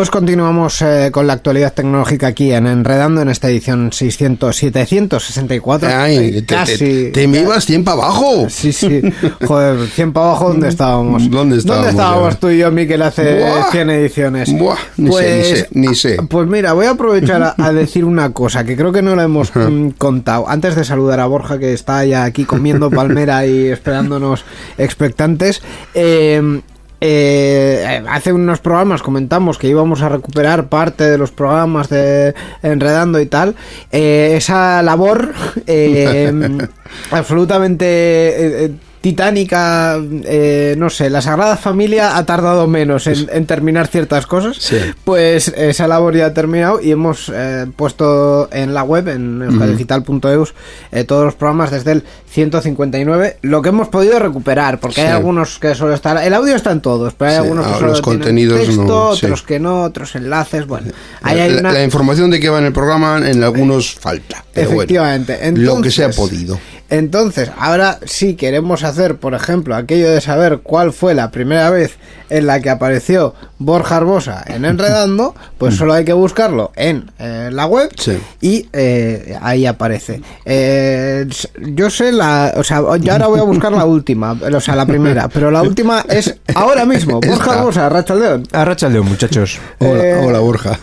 Pues continuamos eh, con la actualidad tecnológica aquí en Enredando en esta edición 600, 764. Ay, Eh, te, te- casi. te me ibas 100 para abajo. Sí, sí. Joder, 100 para abajo, ¿dónde estábamos? ¿Dónde estábamos, estábamos ya? tú y yo, Miquel, hace Buah. 100 ediciones? Buah, ni sé, ni sé, ni sé. Pues mira, voy a aprovechar a, a decir una cosa que creo que no la hemos mm, contado. Antes de saludar a Borja, que está ya aquí comiendo palmera y esperándonos expectantes. eh, eh, hace unos programas comentamos que íbamos a recuperar parte de los programas de Enredando y tal. Eh, esa labor eh, absolutamente eh, eh, titánica, eh, no sé, la Sagrada Familia ha tardado menos en, en terminar ciertas cosas. Sí. Pues esa labor ya ha terminado y hemos eh, puesto en la web, en euskadigital.eus, eh, todos los programas desde el 159, lo que hemos podido recuperar, porque hay algunos que solo están... El audio está en todos, pero hay Sí, algunos que ah, solo los contenidos texto, no, otros que no, otros enlaces, bueno. Ahí hay la, una... la información de que va en el programa en algunos falta. pero bueno, Efectivamente. lo que se ha podido. Entonces, ahora sí queremos hacer, por ejemplo, aquello de saber cuál fue la primera vez en la que apareció Borja Arbosa en Enredando, pues solo hay que buscarlo en eh, la web Sí. y eh, ahí aparece. Eh, yo sé la, o sea, yo ahora voy a buscar la última, o sea, la primera, pero la última es ahora mismo, Borja Esta. Arbosa, Racha León. Arracha león, muchachos. Hola, Eh, hola Borja.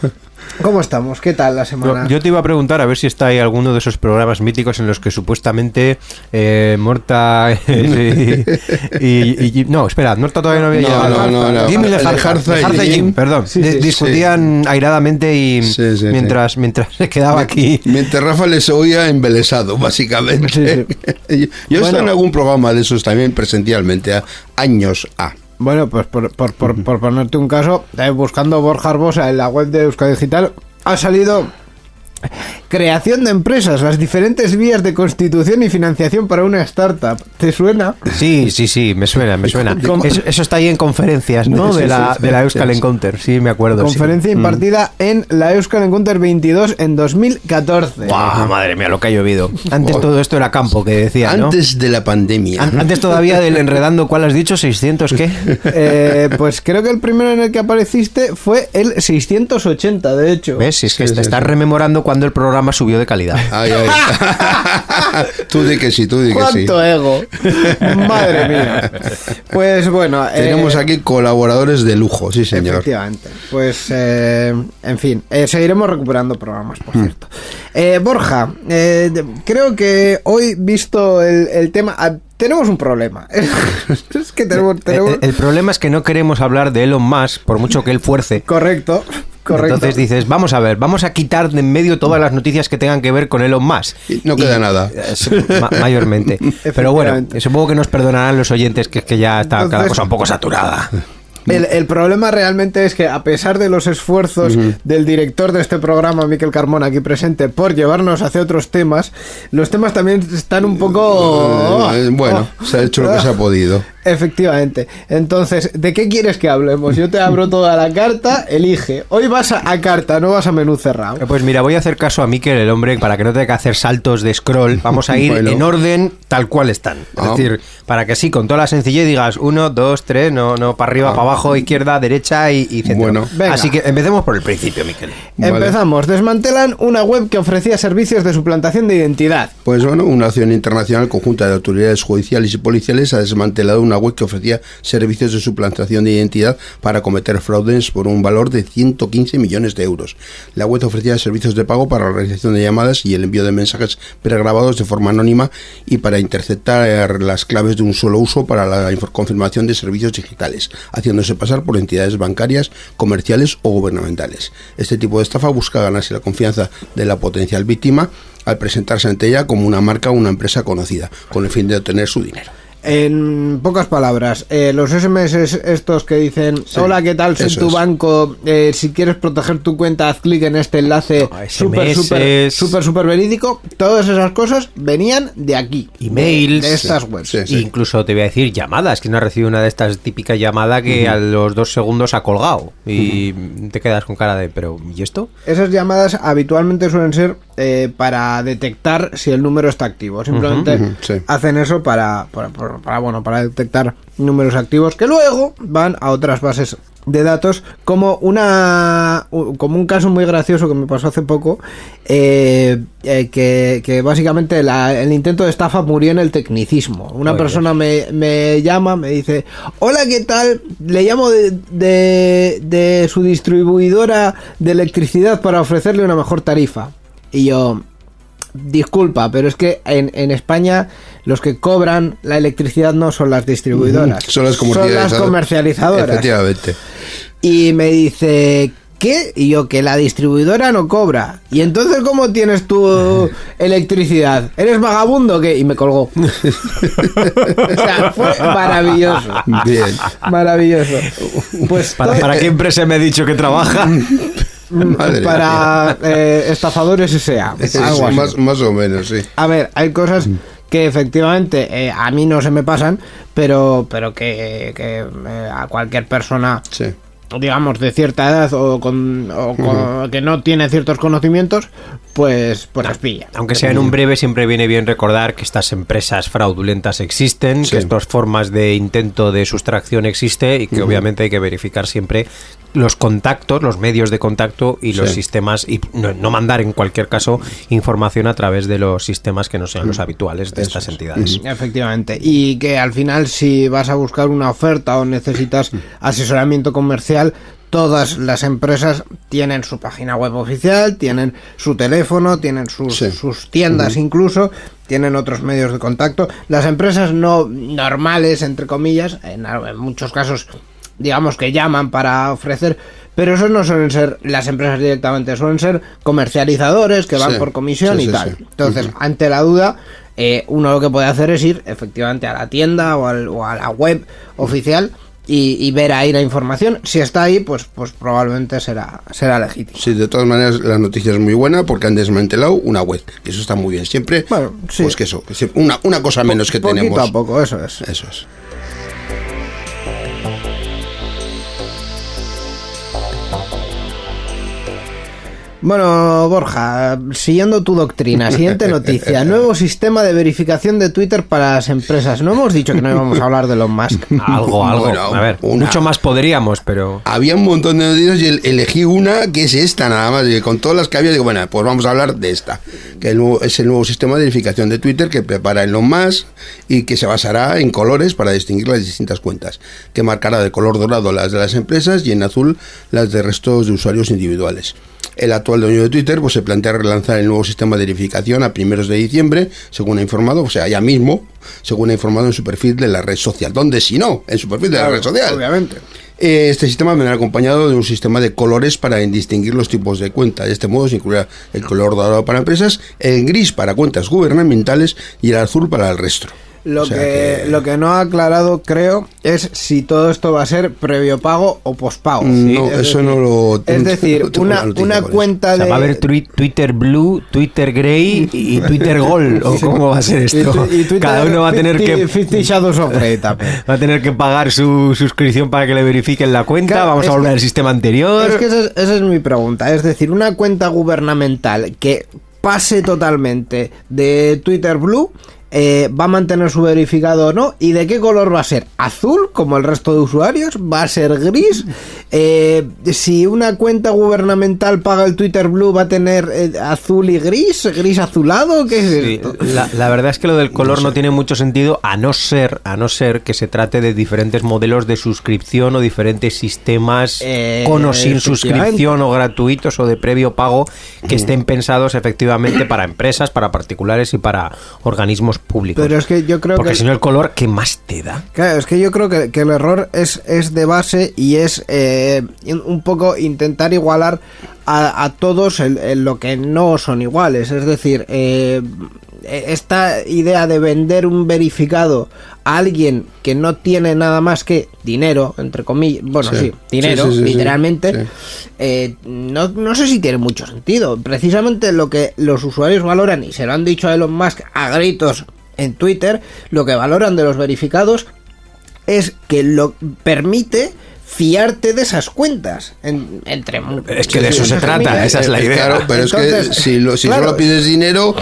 ¿Cómo estamos? ¿Qué tal la semana? Yo, yo te iba a preguntar a ver si está ahí alguno de esos programas míticos en los que supuestamente eh, Morta y, y- y- No, espera, Morta todavía no había No, llegado. no, no, no. Jim y Lejarza, Jarza y Jim. Perdón. Sí, di- sí, discutían airadamente y Sí, sí, mientras, mientras se quedaba aquí. Mientras Rafa les oía embelesado, básicamente. yo yo he estado en algún programa de esos también presencialmente, a años A. Bueno, pues por, por, por, por ponerte un caso, eh, buscando Borja Arbosa en la web de Euskadi Digital, ha salido creación de empresas, las diferentes vías de constitución y financiación para una startup. ¿Te suena? Sí, sí, sí, me suena, me suena. Eso, eso está ahí en conferencias, ¿no? Sí, De la, sí, de la Euskal. Encounter, sí, me acuerdo. sí. Conferencia Mm. impartida en la Euskal Encounter 22 en 2014. Guau, madre mía, lo que ha llovido. Antes todo esto era campo, que decía, ¿no? Antes de la pandemia. An- Antes todavía del enredando, ¿cuál has dicho? ¿600 qué? Eh, pues creo que el primero en el que apareciste fue el 680, de hecho. ¿Ves? Si es que Sí, te sí, estás sí. rememorando cuando el programa subió de calidad. Ay, ay. tú di que sí, tú di que sí. ¡Cuánto ego! Madre mía. Pues bueno. eh, Tenemos aquí colaboradores de lujo, sí señor. Efectivamente. Pues, eh, en fin, eh, seguiremos recuperando programas, por cierto. Eh, Borja, eh, creo que hoy, visto el, el tema, ah, tenemos un problema. es que tenemos... tenemos- El, el problema es que no queremos hablar de Elon Musk, por mucho que él fuerce. Correcto. Correcto. Entonces dices, vamos a ver, vamos a quitar de en medio todas las noticias que tengan que ver con Elon Musk. No queda nada. Es, ma- mayormente. Pero bueno, supongo que nos perdonarán los oyentes que es que ya está cada cosa un poco saturada. El, el problema realmente es que a pesar de los esfuerzos del director de este programa, Miquel Carmona, aquí presente, por llevarnos hacia otros temas, los temas también están un poco... Eh, bueno, se ha hecho lo que se ha podido. Efectivamente. Entonces, ¿de qué quieres que hablemos? Yo te abro toda la carta, elige. Hoy vas a, a carta, no vas a menú cerrado. Pues mira, voy a hacer caso a Mikel, el hombre, para que no tenga que hacer saltos de scroll. Vamos a ir Bueno. en orden tal cual están. Es Ah. decir, para que sí, con toda la sencillez digas uno, dos, tres, no, no para arriba, para abajo, izquierda, derecha y, y centro. Ah. Bueno. Venga. Así que empecemos por el principio, Miquel. Vale. Empezamos. Desmantelan una web que ofrecía servicios de suplantación de identidad. Pues bueno, una acción internacional conjunta de autoridades judiciales y policiales ha desmantelado una web que ofrecía servicios de suplantación de identidad para cometer fraudes por un valor de 115 millones de euros. La web ofrecía servicios de pago para la realización de llamadas y el envío de mensajes pregrabados de forma anónima y para interceptar las claves de un solo uso para la confirmación de servicios digitales, haciéndose pasar por entidades bancarias, comerciales o gubernamentales. Este tipo de estafa busca ganarse la confianza de la potencial víctima al presentarse ante ella como una marca o una empresa conocida, con el fin de obtener su dinero. En pocas palabras, eh, los SMS estos que dicen, Sí, hola, ¿qué tal? Soy tu es. banco, eh, si quieres proteger tu cuenta, haz clic en este enlace No, súper, súper, súper, súper verídico. Todas esas cosas venían de aquí. Emails. De estas webs. Sí, sí. incluso te voy a decir llamadas, que no has recibido una de estas típicas llamadas que a los dos segundos ha colgado y te quedas con cara de, pero ¿y esto? Esas llamadas habitualmente suelen ser eh, para detectar si el número está activo. Simplemente hacen eso para, para, para- para, bueno, para detectar números activos que luego van a otras bases de datos como una como un caso muy gracioso que me pasó hace poco eh, eh, que, que básicamente la- el intento de estafa murió en el tecnicismo. Una Ay, persona me, me llama me dice hola qué tal le llamo de, de, de su distribuidora de electricidad para ofrecerle una mejor tarifa y yo Disculpa, pero es que en, en España los que cobran la electricidad no son las distribuidoras, Son las son las comercializadoras. Efectivamente. Y me dice, ¿qué? Y yo, que la distribuidora no cobra. ¿Y entonces cómo tienes tu electricidad? ¿Eres vagabundo o qué? Y me colgó. o sea, fue maravilloso. Bien. Maravilloso. Pues ¿Para, qué empresa me ha dicho que trabaja? Madre para eh, estafadores S.A. algo así. más, más o menos, sí. A ver, hay cosas que efectivamente eh, a mí no se me pasan, pero, pero que, que, eh, a cualquier persona, Sí. digamos, de cierta edad o, con, o con- que no tiene ciertos conocimientos, pues, pues las pilla. Aunque sea en un breve, siempre viene bien recordar que estas empresas fraudulentas existen, Sí. que estas formas de intento de sustracción existe y que obviamente hay que verificar siempre los contactos, los medios de contacto y los Sí. sistemas y no, no mandar en cualquier caso información a través de los sistemas que no sean los habituales de estas entidades. Efectivamente. Y que al final, si vas a buscar una oferta o necesitas asesoramiento comercial, todas las empresas tienen su página web oficial, tienen su teléfono, tienen sus, Sí. sus tiendas incluso, tienen otros medios de contacto. Las empresas no normales, entre comillas, en muchos casos, digamos que llaman para ofrecer. Pero esos no suelen ser las empresas directamente, suelen ser comercializadores que van Sí. por comisión Sí, y sí, tal. Entonces, ante la duda, eh, uno lo que puede hacer es ir efectivamente a la tienda o, al- o a la web oficial y, y ver ahí la información. Si está ahí, pues, pues probablemente será, será legítimo. Sí, de todas maneras la noticia es muy buena porque han desmantelado una web. Que eso está muy bien. Siempre, Bueno, sí. pues que eso, una, una cosa menos que Poquito tenemos. a poco, eso es. Eso es. Bueno, Borja, siguiendo tu doctrina, siguiente noticia. Nuevo sistema de verificación de Twitter para las empresas. No hemos dicho que no íbamos a hablar de Elon Musk. Algo, algo. Bueno, a ver, una- mucho más podríamos, pero Había un montón de noticias y el- elegí una que es esta nada más. Y con todas las que había, digo, bueno, pues vamos a hablar de esta. Que es el nuevo sistema de verificación de Twitter que prepara Elon Musk y que se basará en colores para distinguir las distintas cuentas. Que marcará de color dorado las de las empresas y en azul las de restos de usuarios individuales. El actual dueño de Twitter pues, se plantea relanzar el nuevo sistema de verificación a primeros de diciembre, según ha informado, o sea, ya mismo, según ha informado en su perfil de la red social. ¿Dónde si no? En su perfil de la red social. Obviamente. Eh, Este sistema vendrá acompañado de un sistema de colores para distinguir los tipos de cuenta. De este modo se incluirá el color dorado para empresas, el gris para cuentas gubernamentales y el azul para el resto. Lo, O sea que, que- lo que no ha aclarado, creo, es si todo esto va a ser previo pago o pospago. No, Es eso decir- no lo- Es decir, una, una cuenta O sea, de. va a haber twi- Twitter Blue, Twitter Grey y Twitter Gold. ¿O cómo va a ser esto? y Cada uno va a tener 50 que 50 Shadows of Grey también. va a tener que pagar su suscripción para que le verifiquen la cuenta. Claro, Vamos a volver que- al sistema anterior. Es que esa es, esa es mi pregunta. Es decir, una cuenta gubernamental que pase totalmente de Twitter Blue. Eh, ¿Va a mantener su verificado o no? ¿Y de qué color va a ser? ¿Azul, como el resto de usuarios? ¿Va a ser gris? Eh, si una cuenta gubernamental paga el Twitter Blue, ¿va a tener eh, azul y gris? ¿Gris azulado? ¿Qué es Sí, esto? la, la verdad es que lo del color no, tiene mucho sentido a no ser a no ser que se trate de diferentes modelos de suscripción o diferentes sistemas Eh, con o sin suscripción o gratuitos o de previo pago que estén pensados efectivamente para empresas, para particulares y para organismos públicos. Pero es que yo creo Porque que... si no el color, ¿qué más te da? Claro, es que yo creo que, que el error es, es de base y es eh, un poco intentar igualar a, a todos en, en lo que no son iguales. Es decir, eh, esta idea de vender un verificado a alguien que no tiene nada más que dinero, entre comillas, bueno, sí, Sí. dinero, Sí, sí, literalmente, eh, no, no sé si tiene mucho sentido. Precisamente lo que los usuarios valoran, y se lo han dicho a Elon Musk a gritos en Twitter, lo que valoran de los verificados es que lo permite fiarte de esas cuentas. en- entre Es que de eso se trata, esa es la idea. Claro, pero es Entonces, que si, lo- si claro. solo pides dinero,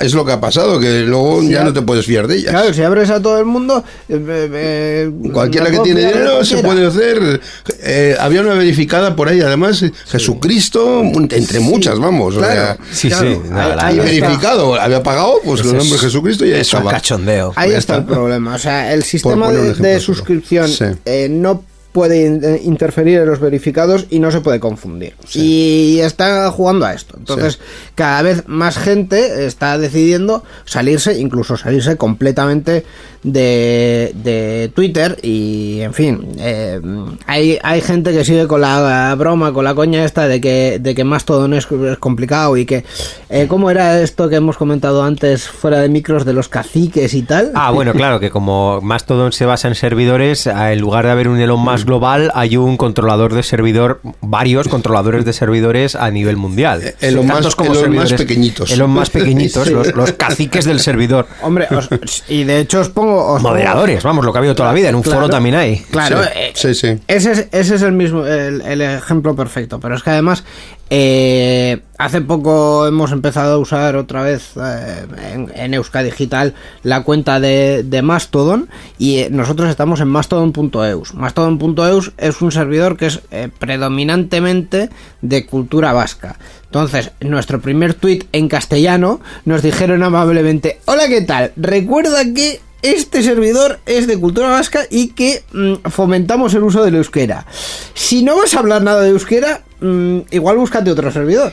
es lo que ha pasado, que luego ya ha- no te puedes fiar de ellas. Claro, si abres a todo el mundo... eh, eh, eh, Cualquiera que tiene dinero se puede hacer. eh, había una verificada por ahí, además, eh, Jesucristo, entre muchas, vamos. o Claro. sea, Sí, sí. no, ahí- y está. verificado, había pagado, pues Eso el nombre es- Jesucristo y ahí es estaba. cachondeo. Ahí Ya está el está. problema. O sea, el sistema de, de suscripción Sí. eh, no puede eh, interferir en los verificados y no se puede confundir. Y está jugando a esto. Entonces, cada vez más gente está decidiendo salirse, incluso salirse completamente de, de Twitter. Y, en fin, eh, hay, hay gente que sigue con la broma, con la coña esta de que, de que Mastodon es, es complicado y que... Eh, ¿Cómo era esto que hemos comentado antes fuera de micros de los caciques y tal? Ah, bueno, claro, que como Mastodon se basa en servidores, a- en lugar de haber un Elon Musk global, hay un controlador de servidor, varios controladores de servidores a nivel mundial. Eh, Elon Musk- Elon Musk pequeñitos. Elon más pequeñitos, Sí. los, los caciques del servidor. Hombre, os- y de hecho os pongo... os pongo- Moderadores, vamos, lo que ha habido toda la vida, en un Claro. foro también hay. Claro, Sí, eh, sí, sí. Ese, es, ese es el mismo, el, el ejemplo perfecto. Pero es que además, eh, hace poco hemos empezado a usar otra vez eh, en, en Euska Digital la cuenta de, de Mastodon y nosotros estamos en mastodon.eus. Mastodon.eus es un servidor que es eh, predominantemente de cultura vasca. Entonces, en nuestro primer tweet en castellano nos dijeron amablemente, hola, ¿qué tal? Recuerda que este servidor es de cultura vasca y que mm, fomentamos el uso del euskera. Si no vas a hablar nada de euskera, mm, igual búscate otro servidor.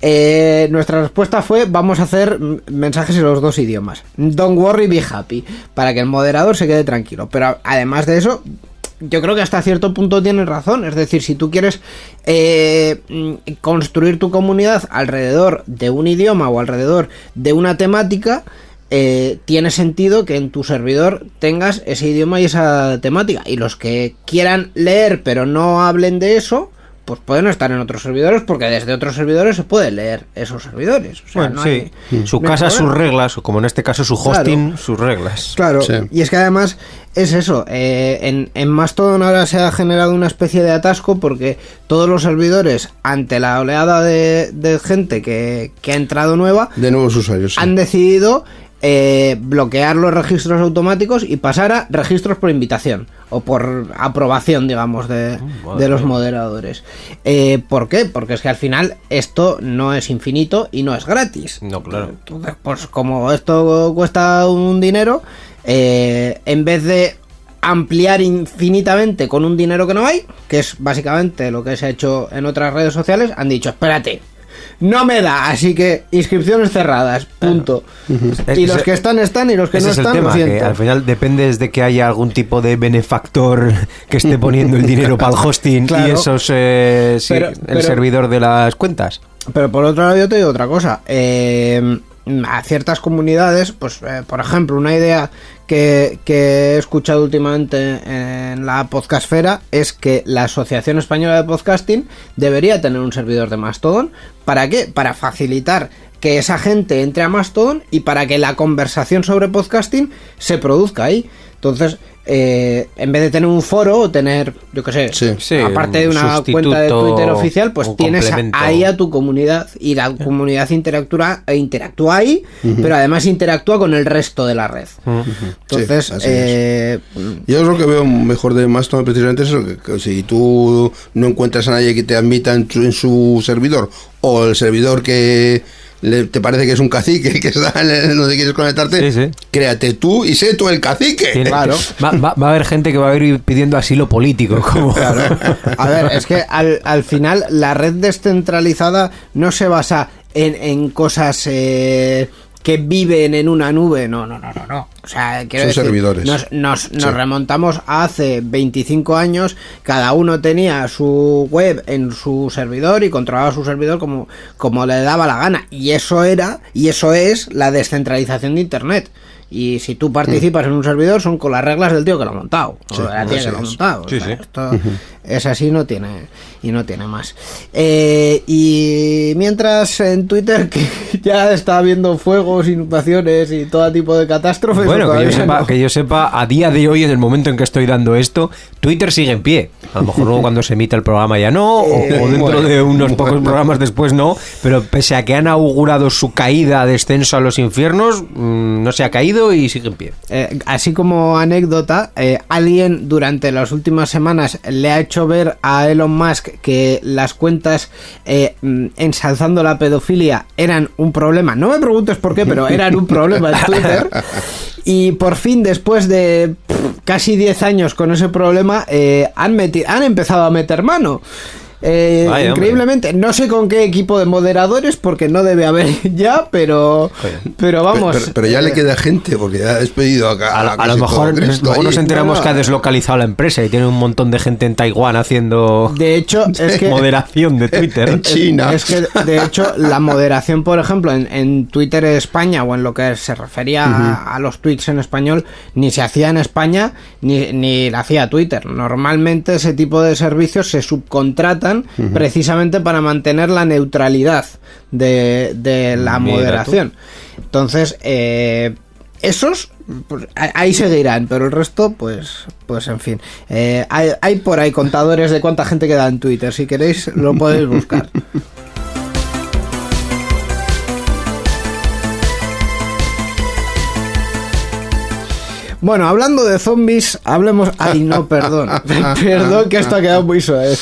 Eh, nuestra respuesta fue vamos a hacer mm, mensajes en los dos idiomas. Don't worry, be happy. Para que el moderador se quede tranquilo. Pero además de eso, yo creo que hasta cierto punto tienen razón. Es decir, si tú quieres eh, construir tu comunidad alrededor de un idioma o alrededor de una temática, eh, tiene sentido que en tu servidor tengas ese idioma y esa temática. Y los que quieran leer pero no hablen de eso, pues pueden estar en otros servidores porque desde otros servidores se puede leer esos servidores. O sea, Bueno, no sí. hay- Su no hay casa, sus reglas, o como en este caso su hosting, sus reglas. Claro, Sí. y es que además es eso, eh, en, en Mastodon ahora se ha generado una especie de atasco porque todos los servidores, ante la oleada de, de gente que, que ha entrado nueva, De nuevos usuarios. sí. han decidido eh, bloquear los registros automáticos y pasar a registros por invitación o por aprobación, digamos, de, de los moderadores. Eh, ¿Por qué? Porque es que al final esto no es infinito y no es gratis. No, claro. Entonces, pues como esto cuesta un dinero, eh, en vez de ampliar infinitamente con un dinero que no hay, que es básicamente lo que se ha hecho en otras redes sociales, han dicho, espérate, no me da, así que inscripciones cerradas, punto. Y los que están, están, y los que Ese no es el están, lo tema, que al final depende de que haya algún tipo de benefactor que esté poniendo el dinero para el hosting Claro. y esos eh, sí, Pero- el pero- servidor de las cuentas. Pero por otro lado yo te digo otra cosa. Eh, a ciertas comunidades, pues eh, por ejemplo, una idea que, he escuchado últimamente en la podcastfera es que la Asociación Española de Podcasting debería tener un servidor de Mastodon. ¿Para qué? Para facilitar que esa gente entre a Mastodon y para que la conversación sobre podcasting se produzca ahí. Entonces, eh, en vez de tener un foro o tener, yo qué sé, Sí. Sí, aparte de un una cuenta de Twitter oficial, pues tienes ahí a tu comunidad y la comunidad interactúa, e interactúa ahí, pero además interactúa con el resto de la red. Entonces, Sí, eh, Yo lo que veo mejor de Mastodon precisamente es eso, que, que si tú no encuentras a nadie que te admita en, su- en su servidor o el servidor que le- te parece que es un cacique que está donde quieres conectarte, Sí, sí. créate tú y sé tú el cacique. Tiene- Claro. Va, va- va a haber gente que va a ir pidiendo asilo político. Como... a ver, es que al, al final la red descentralizada no se basa en, en cosas eh, que viven en una nube, no, no, no, no, no. O sea, quiero Son decir, servidores. Nos, nos- nos remontamos a hace 25 años, cada uno tenía su web en su servidor y controlaba su servidor como, como le daba la gana. Y eso era, y eso es la descentralización de Internet. Y si tú participas en un servidor son con las reglas del tío que lo ha montado. o de la tía que lo ha montado. O Sí, sea, sí. esto es así, no tiene y no tiene más. Eh, y mientras en Twitter que ya está habiendo fuegos, inundaciones y todo tipo de catástrofes. Bueno, o que yo, sepa, no? que yo sepa, a día de hoy, en el momento en que estoy dando esto, Twitter sigue en pie. A lo mejor luego cuando se emita el programa ya no, o, Eh, o dentro bueno, de unos pocos programas después no, pero pese a que han augurado su caída, descenso a los infiernos, mm, no se ha caído y sigue en pie. Eh, así como anécdota, eh, alguien durante las últimas semanas le ha hecho ver a Elon Musk que las cuentas eh, mm, ensalzando la pedofilia eran un problema. No me preguntes por qué, pero eran un problema en Twitter. Y por fin, después de pff, casi 10 años con ese problema, han, meti- han empezado a meter mano. Eh, Vaya, hombre. increíblemente, no sé con qué equipo de moderadores, porque no debe haber ya, pero, pero vamos. Pero, pero ya eh, le queda gente porque ya ha despedido acá. A, lo- a lo mejor luego nos enteramos No, que ha deslocalizado la empresa y tiene un montón de gente en Taiwán haciendo De hecho, es que. moderación de Twitter. En China. Es que, de hecho, la moderación, por ejemplo, en, en Twitter España o en lo que se refería a, a los tweets en español, ni se hacía en España ni, ni la hacía Twitter. Normalmente ese tipo de servicios se precisamente para mantener la neutralidad de, de la moderación. Entonces, eh, esos pues, ahí seguirán, pero el resto, pues, pues en fin. Eh, hay, hay por ahí contadores de cuánta gente queda en Twitter. Si queréis, lo podéis buscar. Bueno, hablando de zombies, hablemos. Ay, no, perdón. perdón, que esto ha quedado muy suave.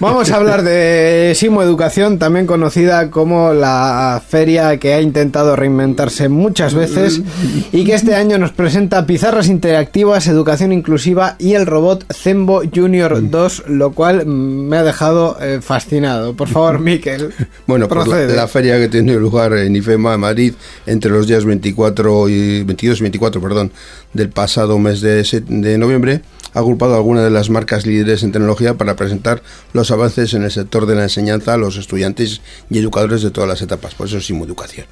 Vamos a hablar de Simo Educación, también conocida como la feria que ha intentado reinventarse muchas veces y que este año nos presenta pizarras interactivas, educación inclusiva y el robot Zembo Junior 2, lo cual me ha dejado eh, fascinado. Por favor, Miquel. Bueno, pues la, la feria que tiene lugar en IFEMA, Madrid, entre los días 24 y 22 y 24, perdón, del pasado mes de, de noviembre, ha agrupado algunas de las marcas líderes en tecnología para presentar los avances en el sector de la enseñanza a los estudiantes y educadores de todas las etapas. Por eso es Educación.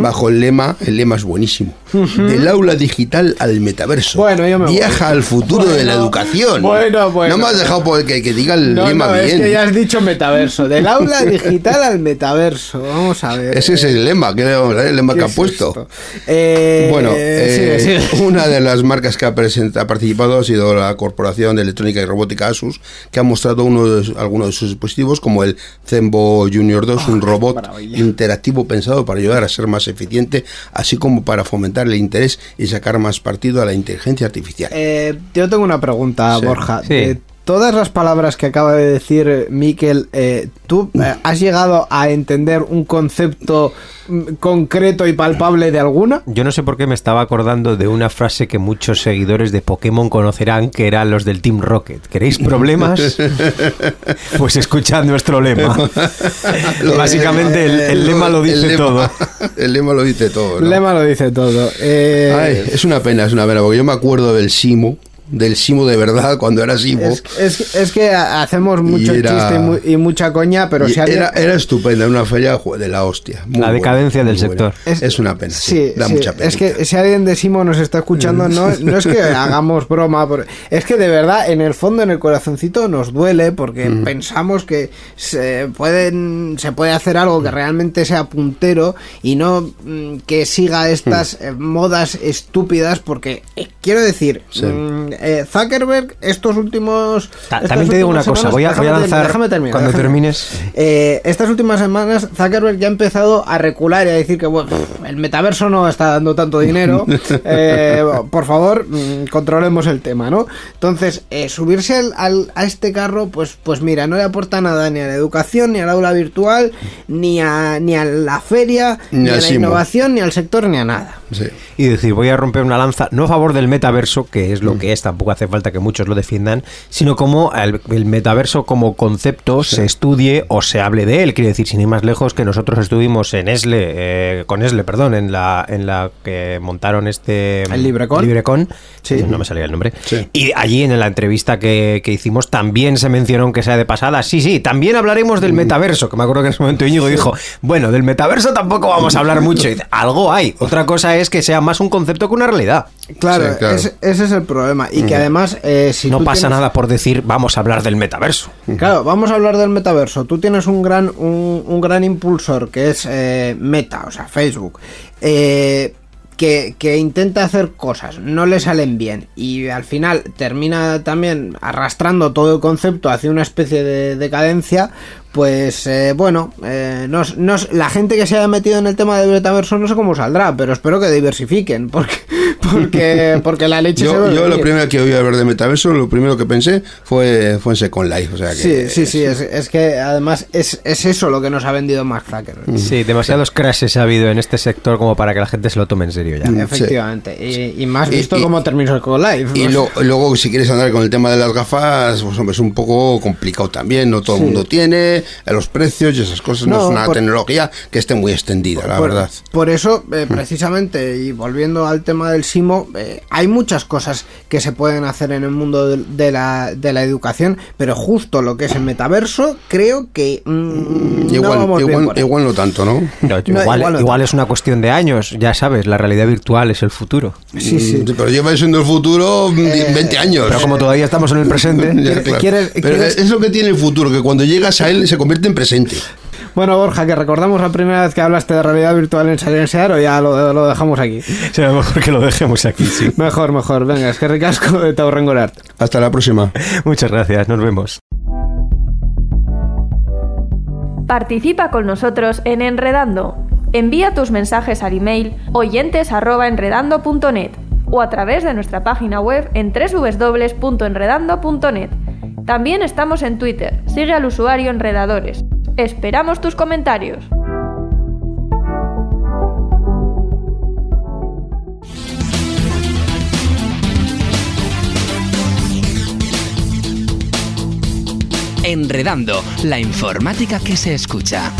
Bajo el lema, el lema es buenísimo, del aula digital al metaverso. Bueno, yo me voy. Viaja al futuro de la Bueno, educación. bueno, bueno. No me has dejado por que, que diga el No, lema no, es bien. que ya has dicho metaverso. Del aula digital al metaverso. Vamos a ver. Ese es el lema, que el lema ¿Qué que ha es puesto. esto? Eh, Bueno, sigue, eh, sigue. una de las marcas que ha, ha participado ha sido la Corporación de Electrónica y Robótica Asus, que ha mostrado uno de, algunos de sus dispositivos, como el Zembo Junior 2, un robot maravilla. interactivo pensado para ayudar a ser más eficiente, así como para fomentar el interés y sacar más partido a la inteligencia artificial. Eh, yo tengo una pregunta, Sí. Borja. Sí. Todas las palabras que acaba de decir eh, Miquel, eh, ¿tú eh, has llegado a entender un concepto mm, concreto y palpable de alguna? Yo no sé por qué me estaba acordando de una frase que muchos seguidores de Pokémon conocerán, que eran los del Team Rocket. ¿Queréis problemas? Pues escuchad nuestro lema. Básicamente el, el lema lo dice El lema- todo. El lema lo dice todo. ¿no? Lema lo dice todo. Eh, Ay, es una pena, es una pena, porque yo me acuerdo del Simo, del Simo de verdad, cuando era Simo. es, es- es que hacemos mucho Y era- chiste y, mu- y mucha coña, pero si alguien... era, era estupenda, una feria de la hostia. muy La buena, decadencia del sector. Es, una pena, sí, Sí, da sí, mucha pena. es que si alguien de Simo nos está escuchando, no, no es que hagamos broma, es que de verdad en el fondo, en el corazoncito nos duele porque pensamos que se, pueden, se puede hacer algo que realmente sea puntero y no mm, que siga estas eh, modas estúpidas porque eh, quiero decir, Sí. mm, eh, Zuckerberg estos últimos... Ta- estas También te digo una cosa, voy a, voy a lanzar déjame terminar, cuando déjame- termines. eh, estas últimas semanas Zuckerberg ya ha empezado a recular y a decir que bueno, el metaverso no está dando tanto dinero. Eh, por favor, mm, controlemos el tema, ¿no? Entonces, eh, subirse al- al- a este carro, pues, pues mira, no le aporta nada ni a la educación, ni al aula virtual, ni a, ni a la feria, Ni ni, a la innovación, ni al sector, ni a nada. Sí. Y decir, voy a romper una lanza, no a favor del metaverso, que es lo que es, tampoco hace falta que muchos lo defiendan, sino como el, el metaverso como concepto se estudie o se hable de él. Quiere decir, sin ir más lejos, que nosotros estuvimos en Esle, eh, con Esle, perdón, en la, en la que montaron este... ¿El Librecon? Librecon. Sí. No me salía el nombre. Y allí en la entrevista que, que hicimos también se mencionó, aunque sea de pasada, sí, sí, también hablaremos Mm. del metaverso, que me acuerdo que en ese momento Íñigo dijo, bueno, del metaverso tampoco vamos a hablar mucho. Y algo hay. Otra cosa es que sea más un concepto que una realidad. Claro, Sí, claro. Ese, ese es el problema. Y que además, eh, si no tú pasa tienes- nada por decir, vamos a hablar del metaverso. Claro, vamos a hablar del metaverso. Tú tienes un gran, un, un gran impulsor que es eh, Meta, o sea, Facebook, eh, que, que intenta hacer cosas, no le salen bien y al final termina también arrastrando todo el concepto hacia una especie de decadencia. Pues eh, bueno, eh, no, no la gente que se haya metido en el tema del metaverso no sé cómo saldrá, pero espero que diversifiquen, porque, porque, porque la leche Yo, yo lo primero que oí hablar de metaverso, lo primero que pensé fue, fue en Second Life. O sea que, Sí, sí, sí, es, es que además es, es eso lo que nos ha vendido Mark Zuckerberg. Sí, demasiados crashes ha habido en este sector como para que la gente se lo tome en serio ya. Efectivamente. Y, y más visto y- cómo terminó el Live. Y lo- luego, si quieres andar con el tema de las gafas, pues hombre, es un poco complicado también. No todo el mundo tiene, eh, los precios y esas cosas. No, No, es una por- tecnología que esté muy extendida, la por, verdad. por eso, eh, precisamente, y volviendo al tema del SIMO, eh, hay muchas cosas que se pueden hacer en el mundo de, de la, de la educación, pero justo lo que es el metaverso, creo que mm, no Igual, vamos bien igual, igual no tanto, ¿no? No, No, igual, igual no igual es una cuestión de años, ya sabes, la realidad virtual es el futuro. Sí, sí. Mm, Pero lleva siendo el futuro mm, 20 años. Pero como todavía estamos en el presente, Ya, ¿Quieres- claro. quieres- Pero quieres- es lo que tiene el futuro, que cuando llegas a él se convierte en presente. Bueno, Borja, que recordamos la primera vez que hablaste de realidad virtual en Silenciar o ya lo, lo dejamos aquí. será mejor que lo dejemos aquí, sí. Mejor, mejor. Venga, es que ricasco de Taurengorart. Hasta la próxima. Muchas gracias, nos vemos. Participa con nosotros en Enredando. Envía tus mensajes al email oyentes@enredando.net o a través de nuestra página web en www.enredando.net. También estamos en Twitter. Sigue al usuario Enredadores. Esperamos tus comentarios. Enredando, la informática que se escucha.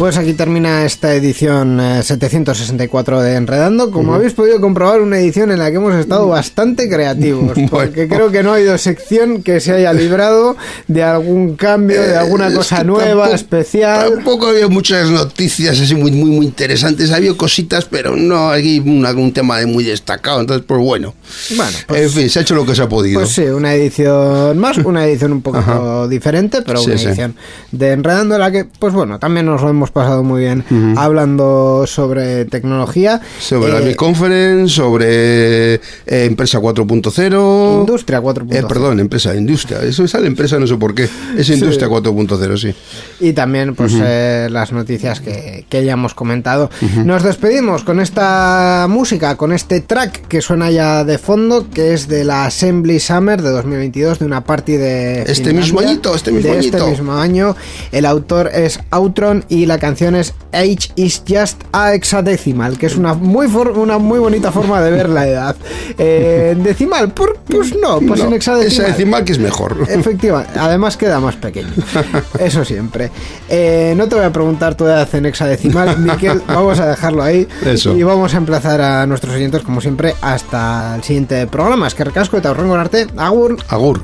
Pues aquí termina esta edición eh, 764 de Enredando. Como habéis podido comprobar, una edición en la que hemos estado bastante creativos. Porque Bueno. creo que no ha habido sección que se haya librado de algún cambio, de alguna Eh, cosa es que nueva, tampoco- especial. Tampoco había muchas noticias así muy, muy, muy interesantes. Había cositas, pero no hay un, un tema de muy destacado. Entonces, pues bueno. Bueno, pues- en fin, se ha hecho lo que se ha podido. Pues sí, una edición más, una edición un poquito diferente, pero Sí, una sí. edición de Enredando en la que, pues bueno, también nos lo hemos hemos pasado muy bien hablando sobre tecnología. Sobre la Eh, Big Conference, sobre eh, Empresa 4.0. Industria 4.0. Eh, perdón, empresa, industria. Eso sale empresa, no sé por qué. Es industria 4.0, sí. Y también, pues, eh, las noticias que, que ya hemos comentado. Nos despedimos con esta música, con este track que suena ya de fondo, que es de la Assembly Summer de 2022, de una party de. Este Finlandia, mismo añito, este mismo de añito. este mismo año. El autor es Outron y la canción es Age is Just a Hexadecimal, que es una muy, for- una muy bonita forma de ver la edad. Eh, decimal, por- pues no, pues No, en hexadecimal. esa decimal que es mejor. Efectivamente, además queda más pequeño. Eso siempre. Eh, no te voy a preguntar tu edad en hexadecimal, Miquel, vamos a dejarlo ahí. Eso. Y vamos a emplazar a nuestros oyentes, como siempre, hasta el siguiente programa. Es que recasco eta horrengo arte, agur. Agur.